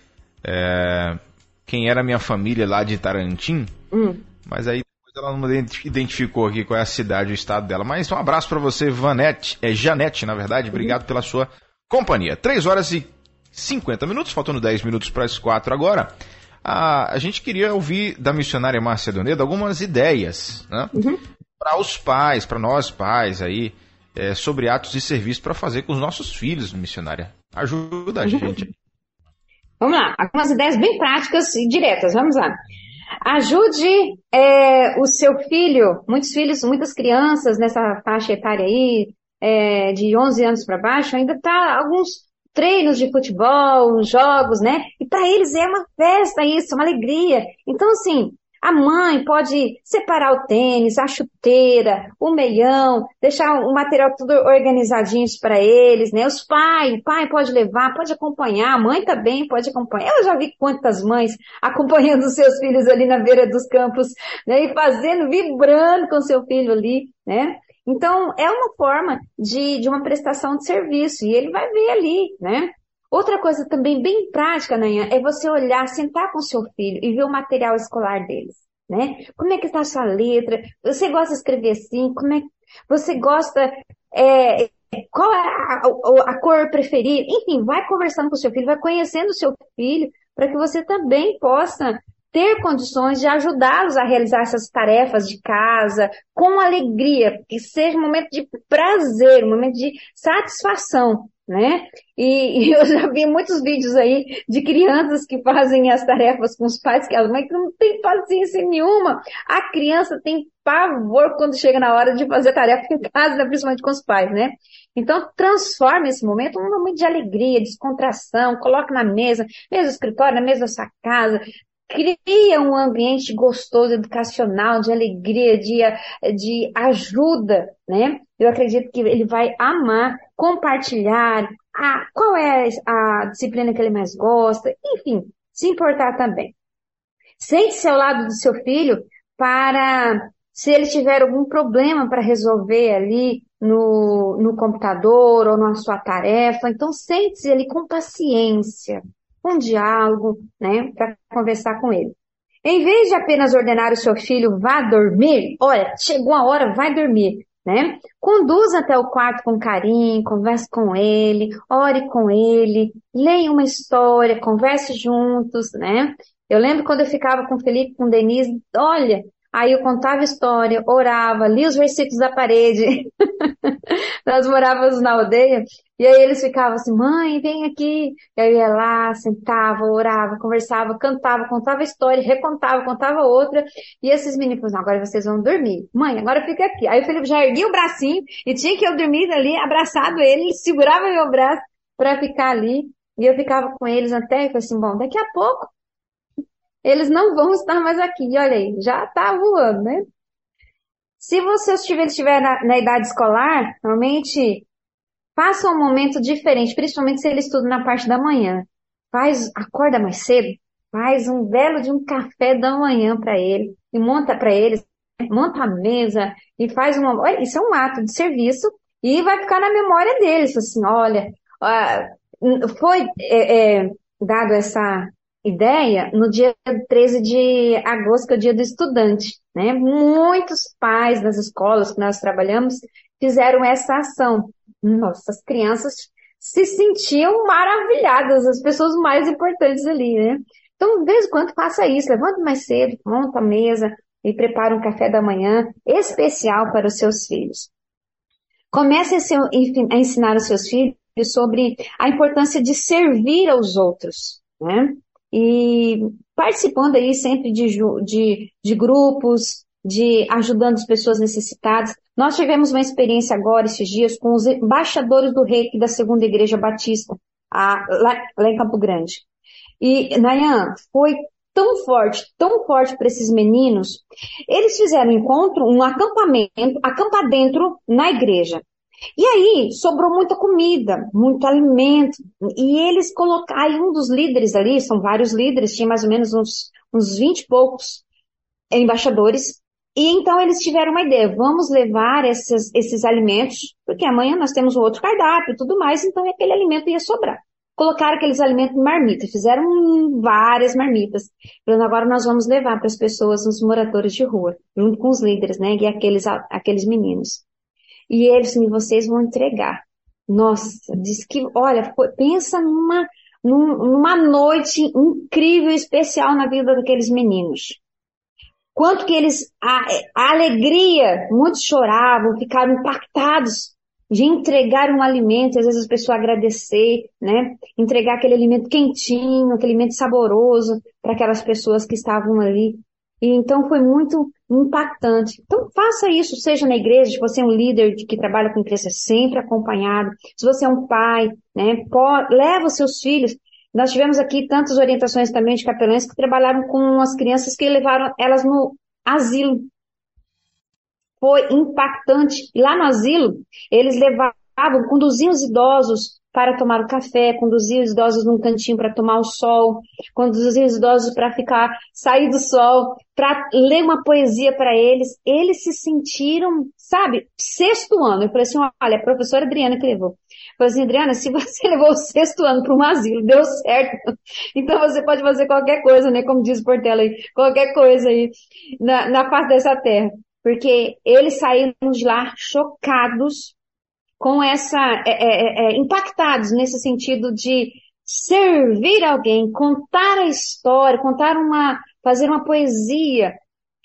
É, quem era minha família lá de Tarantim. Hum. Mas aí ela não identificou aqui qual é a cidade, o estado dela. Mas um abraço para você, Vanette, é Janete, na verdade. Obrigado pela sua companhia. 3 horas e 50 minutos, faltando 10 minutos para as 4 agora. A, a gente queria ouvir da missionária Márcia Doneda algumas ideias, né? Uhum. Para os pais, para nós pais aí, é, sobre atos de serviço para fazer com os nossos filhos, missionária. Ajuda a uhum. gente. Vamos lá, algumas ideias bem práticas e diretas, vamos lá. Ajude é, o seu filho, muitos filhos, muitas crianças nessa faixa etária aí, é, de 11 anos para baixo, ainda tá alguns treinos de futebol, jogos, né? E para eles é uma festa isso, uma alegria. Então, assim, a mãe pode separar o tênis, a chuteira, o meião, deixar o material tudo organizadinho para eles, né? Os pais, o pai pode levar, pode acompanhar, a mãe também pode acompanhar. Eu já vi quantas mães acompanhando os seus filhos ali na beira dos campos, né? E fazendo, vibrando com seu filho ali, né? Então, é uma forma de, de uma prestação de serviço e ele vai ver ali, né? Outra coisa também bem prática, Nanha, é você olhar, sentar com seu filho e ver o material escolar deles, né? Como é que está a sua letra? Você gosta de escrever assim? Como é você gosta é, qual é a, a, a, cor preferida? Enfim, vai conversando com seu filho, vai conhecendo o seu filho para que você também possa ter condições de ajudá-los a realizar essas tarefas de casa com alegria, que seja um momento de prazer, um momento de satisfação, né? E, e, eu já vi muitos vídeos aí de crianças que fazem as tarefas com os pais, que as mães não tem paciência nenhuma. A criança tem pavor quando chega na hora de fazer tarefa em casa, principalmente com os pais, né? Então, transforme esse momento num momento de alegria, descontração, coloque na mesa, mesa do escritório, na mesa da sua casa, cria um ambiente gostoso, educacional, de alegria, de, de ajuda, né? Eu acredito que ele vai amar compartilhar a, qual é a disciplina que ele mais gosta, enfim, se importar também. Sente-se ao lado do seu filho para, se ele tiver algum problema para resolver ali no, no computador ou na sua tarefa, então sente-se ali com paciência, um diálogo, né, para conversar com ele. Em vez de apenas ordenar o seu filho vá dormir, olha, chegou a hora, vai dormir, né? Conduza até o quarto com carinho, converse com ele, ore com ele, leia uma história, converse juntos, né? Eu lembro quando eu ficava com o Felipe, com o Denise, olha, Aí eu contava história, orava, lia os versículos da parede. Nós morávamos na aldeia, e aí eles ficavam assim, mãe, vem aqui. E aí eu ia lá, sentava, orava, conversava, cantava, contava história, recontava, contava outra. E esses meninos falavam, agora vocês vão dormir. Mãe, agora fica aqui. Aí o Felipe já erguia o bracinho, e tinha que eu dormir ali, abraçado ele, ele segurava meu braço para ficar ali. E eu ficava com eles até, e falei assim, bom, daqui a pouco eles não vão estar mais aqui. Olha aí, já está voando, né? Se você estiver, estiver na, na, idade escolar, realmente faça um momento diferente, principalmente se ele estuda na parte da manhã. Faz, acorda mais cedo, faz um belo de um café da manhã para ele e monta para eles, monta a mesa e faz uma, olha, isso é um ato de serviço e vai ficar na memória deles, assim, olha, foi é, é, dado essa ideia no dia 13 de agosto, que é o dia do estudante. Né? Muitos pais das escolas que nós trabalhamos fizeram essa ação. Nossas crianças se sentiam maravilhadas, as pessoas mais importantes ali, né? Então, de vez em quando, faça isso. Levanta mais cedo, monta a mesa e prepara um café da manhã especial para os seus filhos. Comece a ensinar os seus filhos sobre a importância de servir aos outros, né? e participando aí sempre de, de, de grupos, de ajudando as pessoas necessitadas. Nós tivemos uma experiência agora, esses dias, com os embaixadores do reiki da Segunda Igreja Batista, a, lá, lá em Campo Grande. E, Nayan, foi tão forte, tão forte para esses meninos. Eles fizeram um encontro, um acampamento, acampar dentro na igreja. E aí sobrou muita comida, muito alimento, e eles colocaram, aí um dos líderes ali, são vários líderes, tinha mais ou menos uns, uns 20 e poucos embaixadores, e então eles tiveram uma ideia, vamos levar esses, esses alimentos, porque amanhã nós temos um outro cardápio e tudo mais, então aquele alimento ia sobrar. Colocaram aqueles alimentos em marmita, fizeram várias marmitas. Falando, agora nós vamos levar para as pessoas, os moradores de rua, junto com os líderes, né, e aqueles, aqueles meninos. E eles e vocês vão entregar. Nossa, diz que, olha, pensa numa, numa noite incrível, especial na vida daqueles meninos. Quanto que eles, a, a alegria, muitos choravam, ficaram impactados de entregar um alimento, às vezes as pessoas agradecer, né? Entregar aquele alimento quentinho, aquele alimento saboroso para aquelas pessoas que estavam ali. E então foi muito impactante. Então faça isso, seja na igreja, se você é um líder que trabalha com criança sempre acompanhado, se você é um pai, né, leva os seus filhos. Nós tivemos aqui tantas orientações também de capelães que trabalharam com as crianças que levaram elas no asilo. Foi impactante. Lá no asilo, eles levavam, conduziam os idosos para tomar o café, conduzir os idosos num cantinho para tomar o sol, conduzir os idosos para ficar, sair do sol, para ler uma poesia para eles. Eles se sentiram, sabe, sexto ano. Eu falei assim, olha, a professora Adriana que levou. Eu falei assim, Adriana, se você levou o sexto ano para um asilo, deu certo. Então você pode fazer qualquer coisa, né? Como diz o Portela aí, qualquer coisa aí na, na face dessa terra. Porque eles saíram de lá chocados com essa, é, é, é, é, impactados nesse sentido de servir alguém, contar a história, contar uma, fazer uma poesia.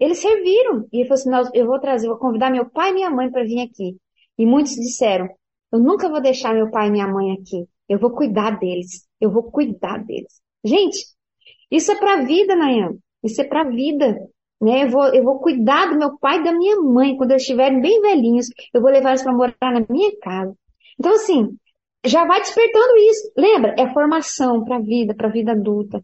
Eles serviram. E ele falou assim, eu vou trazer, vou convidar meu pai e minha mãe para vir aqui. E muitos disseram, eu nunca vou deixar meu pai e minha mãe aqui. Eu vou cuidar deles. Eu vou cuidar deles. Gente, isso é para a vida, Nayan. Isso é para a vida. Né? Eu, vou, eu vou cuidar do meu pai e da minha mãe. Quando eles estiverem bem velhinhos, eu vou levar eles para morar na minha casa. Então, assim, já vai despertando isso. Lembra? É formação para a vida, para a vida adulta.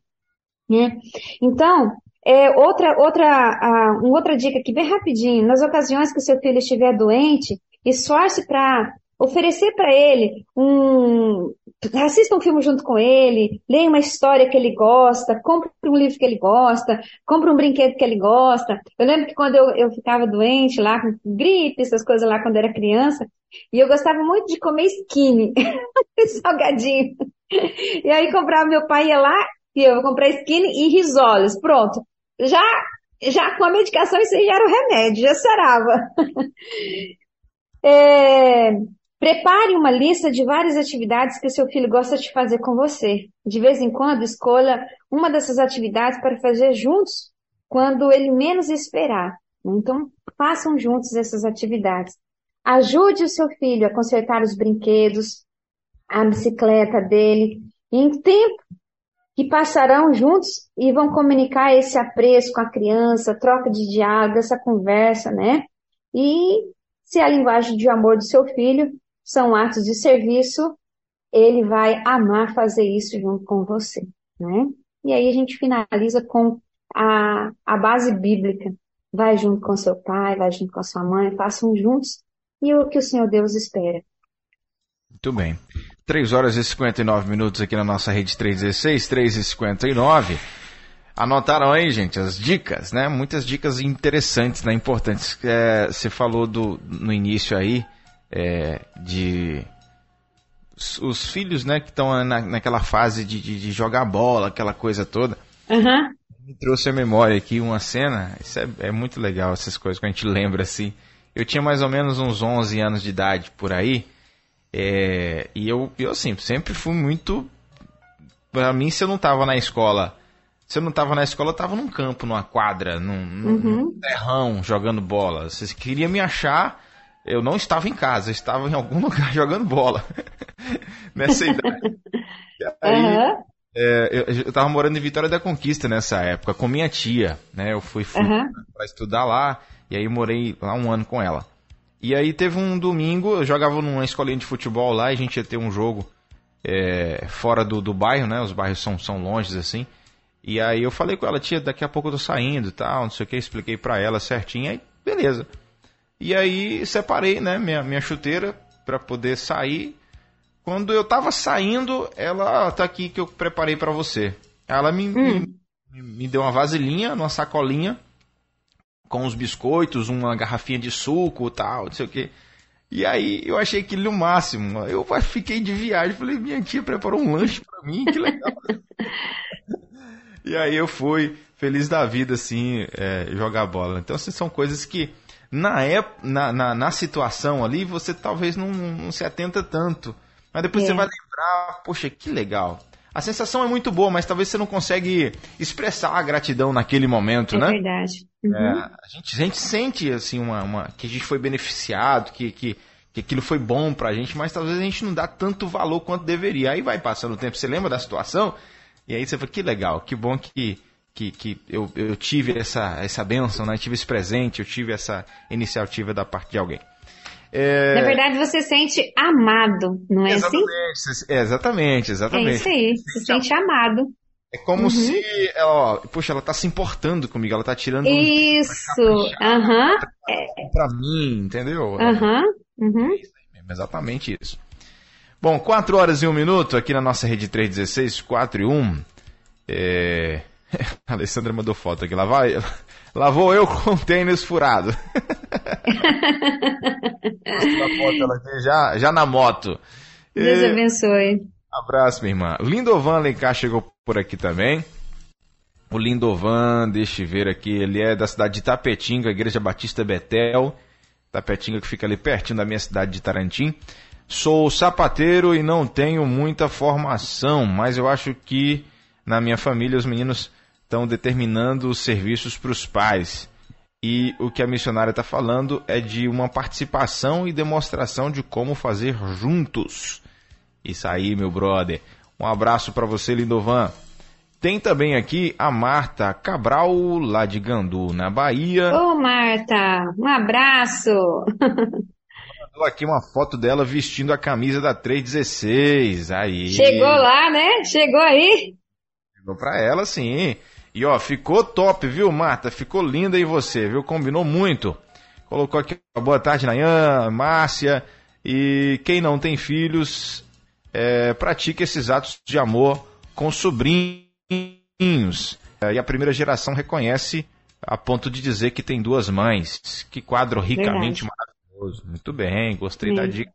Né? Então, é, outra, outra, uma outra dica aqui, bem rapidinho. Nas ocasiões que o seu filho estiver doente, esforce para oferecer para ele um. Assista um filme junto com ele, leia uma história que ele gosta, compre um livro que ele gosta, compre um brinquedo que ele gosta. Eu lembro que quando eu, eu ficava doente lá, com gripe, essas coisas lá quando era criança, e eu gostava muito de comer skinny, salgadinho. E aí comprava, meu pai ia lá, e eu vou comprar skinny e risoles, pronto. Já, já com a medicação isso já era o remédio, já sarava. É, Prepare uma lista de várias atividades que seu filho gosta de fazer com você. De vez em quando, escolha uma dessas atividades para fazer juntos quando ele menos esperar. Então, façam juntos essas atividades. Ajude o seu filho a consertar os brinquedos, a bicicleta dele, em tempo que passarão juntos e vão comunicar esse apreço com a criança, troca de diálogo, essa conversa, né? E se a linguagem de amor do seu filho, são atos de serviço, ele vai amar fazer isso junto com você, né? E aí a gente finaliza com a, a base bíblica. Vai junto com seu pai, vai junto com a sua mãe, façam juntos e o que o Senhor Deus espera. Muito bem. 3 horas e 59 minutos aqui na nossa rede 316, 3 e 59. Anotaram aí, gente, as dicas, né? Muitas dicas interessantes, né? Importantes. É, você falou do, no início aí é, de os filhos, né, que estão na, naquela fase de, de, de, jogar bola, aquela coisa toda. Uhum. Me trouxe a memória aqui uma cena, isso é, é, muito legal, essas coisas que a gente lembra assim. Eu tinha mais ou menos uns 11 anos de idade por aí, é, e eu, eu assim, sempre fui muito. Pra mim, se eu não tava na escola, se eu não tava na escola, eu tava num campo, numa quadra, num, uhum. num terrão, jogando bola. Vocês queriam me achar eu não estava em casa, eu estava em algum lugar jogando bola. nessa idade. Aí, uhum. é, eu estava morando em Vitória da Conquista nessa época, com minha tia. Né? Eu fui, fui uhum. para estudar lá, e aí morei lá um ano com ela. E aí teve um domingo, eu jogava numa escolinha de futebol lá, e a gente ia ter um jogo é, fora do, do bairro, né? Os bairros são, são longes assim. E aí eu falei com ela, tia, daqui a pouco eu tô saindo e tal, não sei o que, expliquei para ela certinho, aí beleza. E aí separei, né, minha, minha chuteira para poder sair. Quando eu tava saindo, ela tá aqui que eu preparei para você. Ela me, hum. me, me, deu uma vasilhinha, uma sacolinha com os biscoitos, uma garrafinha de suco, tal, não sei o que. E aí eu achei aquilo o máximo. Eu fiquei de viagem, falei, minha tia preparou um lanche para mim, que legal. e aí eu fui feliz da vida assim, é, jogar bola. Então, assim, são coisas que na, época, na, na, na situação ali, você talvez não, não, se atenta tanto. Mas depois é. você vai lembrar, poxa, que legal. A sensação é muito boa, mas talvez você não consegue expressar a gratidão naquele momento, é né? É verdade. Uhum. É, a, gente, a gente sente assim uma, uma, que a gente foi beneficiado, que, que, que aquilo foi bom pra gente, mas talvez a gente não dá tanto valor quanto deveria. Aí vai passando o tempo, você lembra da situação? E aí você fala, que legal, que bom que que, que eu, eu tive essa, essa benção, né? tive esse presente, eu tive essa iniciativa da parte de alguém. É... Na verdade, você sente amado, não é exatamente, assim? Exatamente, exatamente. É isso aí, você sente, sente amado. É como uhum. se, ó, puxa, ela tá se importando comigo, ela tá tirando Isso, aham. Um. Pra mim, entendeu? Aham, uhum. É exatamente isso. Bom, 4 horas e 1 minuto aqui na nossa rede 316, 4 e 1. É... A Alessandra mandou foto aqui. Lá, vai, lá vou eu com tênis furado. foto aqui, já, já na moto. Deus e... abençoe. Abraço, minha irmã. Lindovan Lencar chegou por aqui também. O Lindovan, deixa eu ver aqui, ele é da cidade de Tapetinga, Igreja Batista Betel. Tapetinga que fica ali pertinho da minha cidade de Tarantim. Sou sapateiro e não tenho muita formação, mas eu acho que na minha família os meninos estão determinando os serviços para os pais. E o que a missionária está falando é de uma participação e demonstração de como fazer juntos. Isso aí, meu brother. Um abraço para você, Lindovan. Tem também aqui a Marta Cabral, lá de Gandu, na Bahia. Ô, Marta, um abraço. Mandou aqui uma foto dela vestindo a camisa da 316. Aí. Chegou lá, né? Chegou aí. Chegou pra ela, sim. E ó, ficou top, viu, Marta? Ficou linda em você, viu? Combinou muito. Colocou aqui boa tarde, Nayan, Márcia. E quem não tem filhos, é, pratica esses atos de amor com sobrinhos. É, e a primeira geração reconhece a ponto de dizer que tem duas mães. Que quadro ricamente Verdade. maravilhoso. Muito bem, gostei Sim. da dica.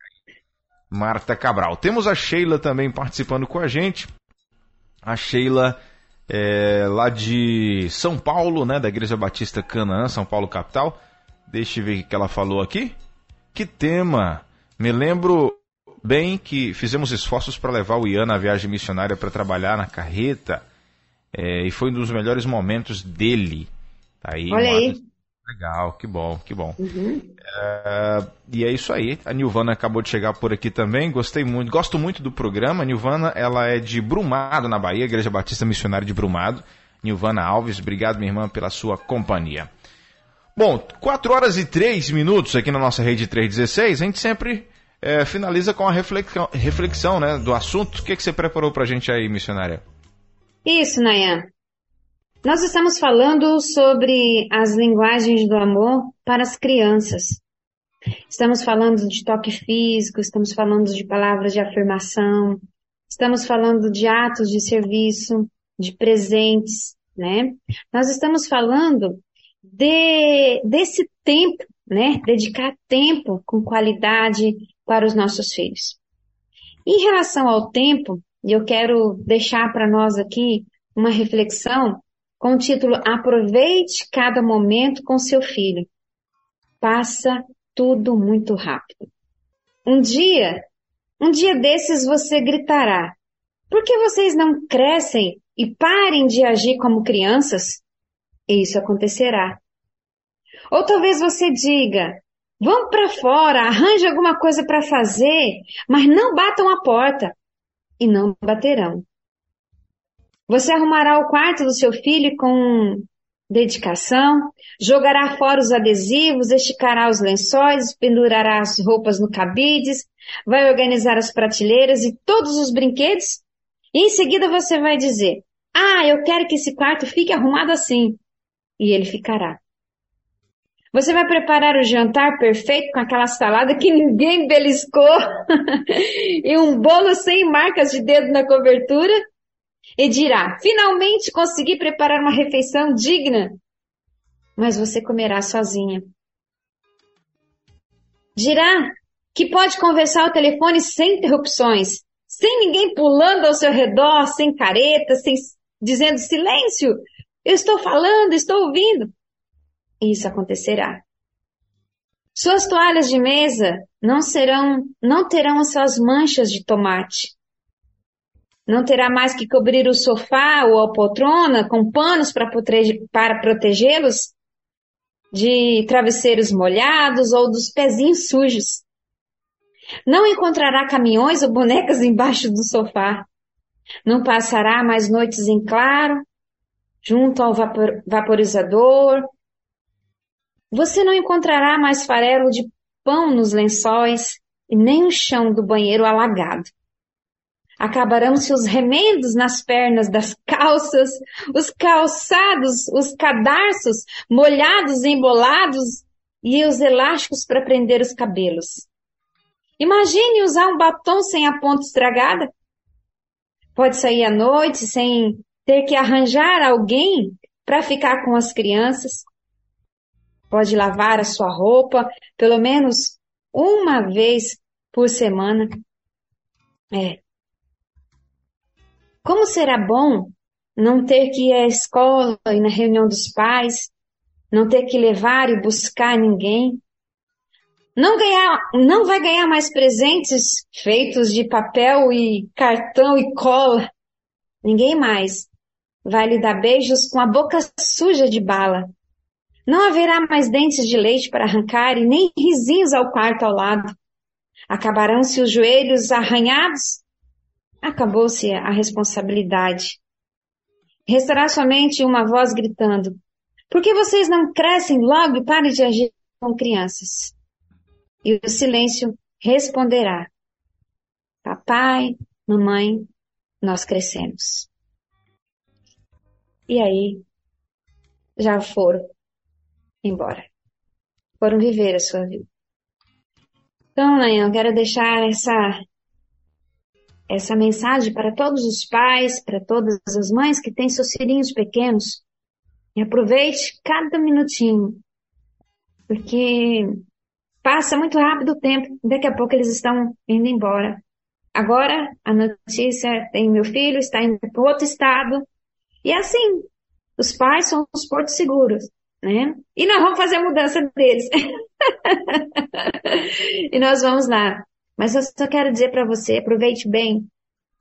Marta Cabral. Temos a Sheila também participando com a gente. A Sheila é, lá de São Paulo, né, da Igreja Batista Canaã, São Paulo capital. Deixa eu ver o que ela falou aqui. Que tema! Me lembro bem que fizemos esforços para levar o Ian na viagem missionária para trabalhar na carreta é, e foi um dos melhores momentos dele. Tá aí, Olha aí. Legal, que bom, que bom. Uhum. É, e é isso aí. A Nilvana acabou de chegar por aqui também. Gostei muito, gosto muito do programa. A Nilvana, ela é de Brumado, na Bahia, Igreja Batista Missionária de Brumado. Nilvana Alves, obrigado, minha irmã, pela sua companhia. Bom, 4 horas e 3 minutos aqui na nossa rede 316. A gente sempre é, finaliza com a reflexão, reflexão né, do assunto. O que, que você preparou para a gente aí, missionária? Isso, Nayan. Nós estamos falando sobre as linguagens do amor para as crianças. Estamos falando de toque físico, estamos falando de palavras de afirmação, estamos falando de atos de serviço, de presentes, né? Nós estamos falando de, desse tempo, né? Dedicar tempo com qualidade para os nossos filhos. Em relação ao tempo, eu quero deixar para nós aqui uma reflexão com o título Aproveite cada momento com seu filho. Passa tudo muito rápido. Um dia, um dia desses você gritará: Por que vocês não crescem e parem de agir como crianças? E isso acontecerá. Ou talvez você diga: Vão para fora, arranje alguma coisa para fazer, mas não batam a porta. E não baterão. Você arrumará o quarto do seu filho com dedicação, jogará fora os adesivos, esticará os lençóis, pendurará as roupas no cabides, vai organizar as prateleiras e todos os brinquedos, e em seguida você vai dizer: Ah, eu quero que esse quarto fique arrumado assim. E ele ficará. Você vai preparar o jantar perfeito com aquela salada que ninguém beliscou e um bolo sem marcas de dedo na cobertura e dirá: Finalmente consegui preparar uma refeição digna. Mas você comerá sozinha. Dirá que pode conversar ao telefone sem interrupções, sem ninguém pulando ao seu redor, sem careta, sem dizendo silêncio. Eu estou falando, estou ouvindo. Isso acontecerá. Suas toalhas de mesa não serão, não terão as suas manchas de tomate. Não terá mais que cobrir o sofá ou a poltrona com panos para, para protegê-los de travesseiros molhados ou dos pezinhos sujos. Não encontrará caminhões ou bonecas embaixo do sofá. Não passará mais noites em claro, junto ao vapor, vaporizador. Você não encontrará mais farelo de pão nos lençóis e nem o chão do banheiro alagado. Acabarão-se os remendos nas pernas das calças, os calçados, os cadarços molhados embolados e os elásticos para prender os cabelos. Imagine usar um batom sem a ponta estragada. Pode sair à noite sem ter que arranjar alguém para ficar com as crianças. Pode lavar a sua roupa pelo menos uma vez por semana. É, como será bom não ter que ir à escola e na reunião dos pais, não ter que levar e buscar ninguém, não ganhar, não vai ganhar mais presentes feitos de papel e cartão e cola. Ninguém mais vai lhe dar beijos com a boca suja de bala. Não haverá mais dentes de leite para arrancar e nem risinhos ao quarto ao lado. Acabarão-se os joelhos arranhados? Acabou-se a responsabilidade. Restará somente uma voz gritando: Por que vocês não crescem logo e parem de agir com crianças? E o silêncio responderá: Papai, mamãe, nós crescemos. E aí, já foram embora. Foram viver a sua vida. Então, Nayan, eu quero deixar essa, essa mensagem para todos os pais, para todas as mães que têm seus filhinhos pequenos. E aproveite cada minutinho, porque Passa muito rápido o tempo, daqui a pouco eles estão indo embora. Agora, a notícia tem meu filho, está indo para outro estado. E assim, os pais são os portos seguros, né? E nós vamos fazer a mudança deles. e nós vamos lá. Mas eu só quero dizer para você, aproveite bem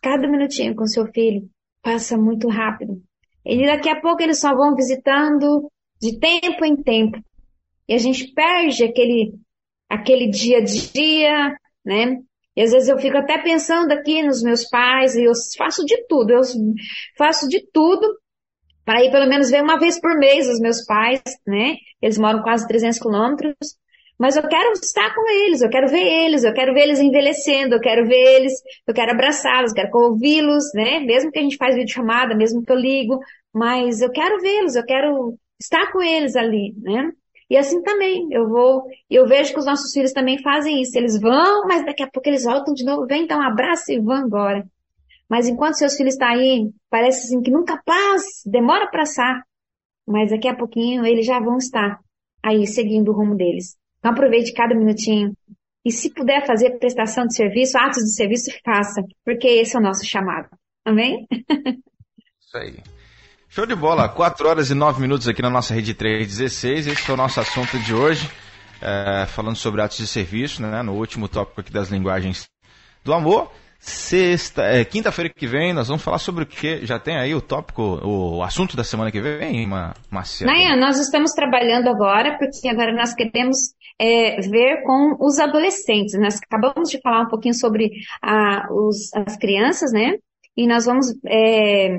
cada minutinho com seu filho. Passa muito rápido. E daqui a pouco eles só vão visitando de tempo em tempo. E a gente perde aquele aquele dia a dia, né? E às vezes eu fico até pensando aqui nos meus pais, e eu faço de tudo, eu faço de tudo para ir pelo menos ver uma vez por mês os meus pais, né? Eles moram quase 300 quilômetros, mas eu quero estar com eles, eu quero ver eles, eu quero ver eles envelhecendo, eu quero ver eles, eu quero abraçá-los, quero ouvi-los, né? Mesmo que a gente faz videochamada, mesmo que eu ligo, mas eu quero vê-los, eu quero estar com eles ali, né? E assim também, eu vou, eu vejo que os nossos filhos também fazem isso. Eles vão, mas daqui a pouco eles voltam de novo, vem um abraço e vão embora. Mas enquanto seus filhos estão aí, parece assim que nunca passa, demora para passar. Mas daqui a pouquinho eles já vão estar aí seguindo o rumo deles. Então aproveite cada minutinho. E se puder fazer prestação de serviço, atos de serviço, faça, porque esse é o nosso chamado. Amém? Isso aí. Show de bola, 4 horas e 9 minutos aqui na nossa rede 316. Esse foi o nosso assunto de hoje, é, falando sobre atos de serviço, né, no último tópico aqui das linguagens do amor. Sexta, é, quinta-feira que vem nós vamos falar sobre o que já tem aí o tópico, o assunto da semana que vem, Marcia. Nayan, nós estamos trabalhando agora porque agora nós queremos é, ver com os adolescentes. Nós acabamos de falar um pouquinho sobre a, os, as crianças, né? E nós vamos é,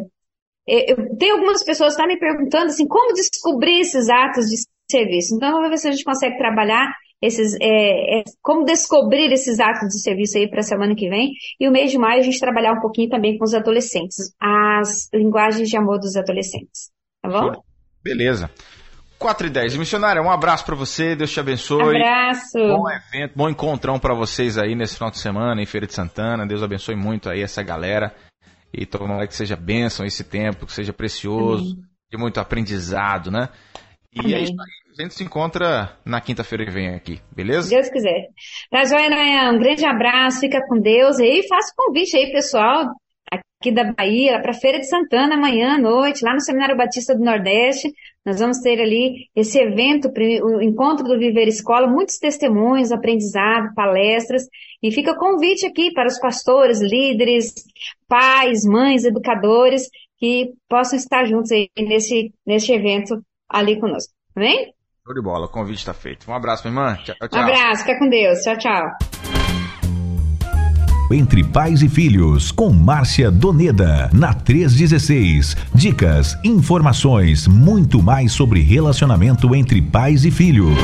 é, eu, tem algumas pessoas que estão me perguntando assim, como descobrir esses atos de serviço. Então, vamos ver se a gente consegue trabalhar esses, é, é, como descobrir esses atos de serviço aí para a semana que vem. E o mês de maio a gente trabalhar um pouquinho também com os adolescentes, as linguagens de amor dos adolescentes. Tá bom? Beleza. 4 e 10. Missionária, um abraço para você, Deus te abençoe. Abraço. Bom evento, bom encontrão para vocês aí nesse final de semana em Feira de Santana. Deus abençoe muito aí essa galera. E tomara que seja bênção esse tempo, que seja precioso, Amém. de muito aprendizado, né? E Amém. é isso aí. A gente se encontra na quinta-feira que vem aqui, beleza? Deus quiser. Tá, Joia Nayan? Um grande abraço, fica com Deus e faça o convite aí, pessoal, aqui da Bahia, para Feira de Santana, amanhã à noite, lá no Seminário Batista do Nordeste. Nós vamos ter ali esse evento, o encontro do Viver Escola, muitos testemunhos, aprendizado, palestras. E fica convite aqui para os pastores, líderes, pais, mães, educadores, que possam estar juntos aí nesse, nesse evento ali conosco. Amém? Show de bola, o convite está feito. Um abraço, minha irmã. Tchau, tchau. Um abraço, fica com Deus. Tchau, tchau. Entre Pais e Filhos, com Márcia Doneda, na 316. Dicas, informações, muito mais sobre relacionamento entre pais e filhos.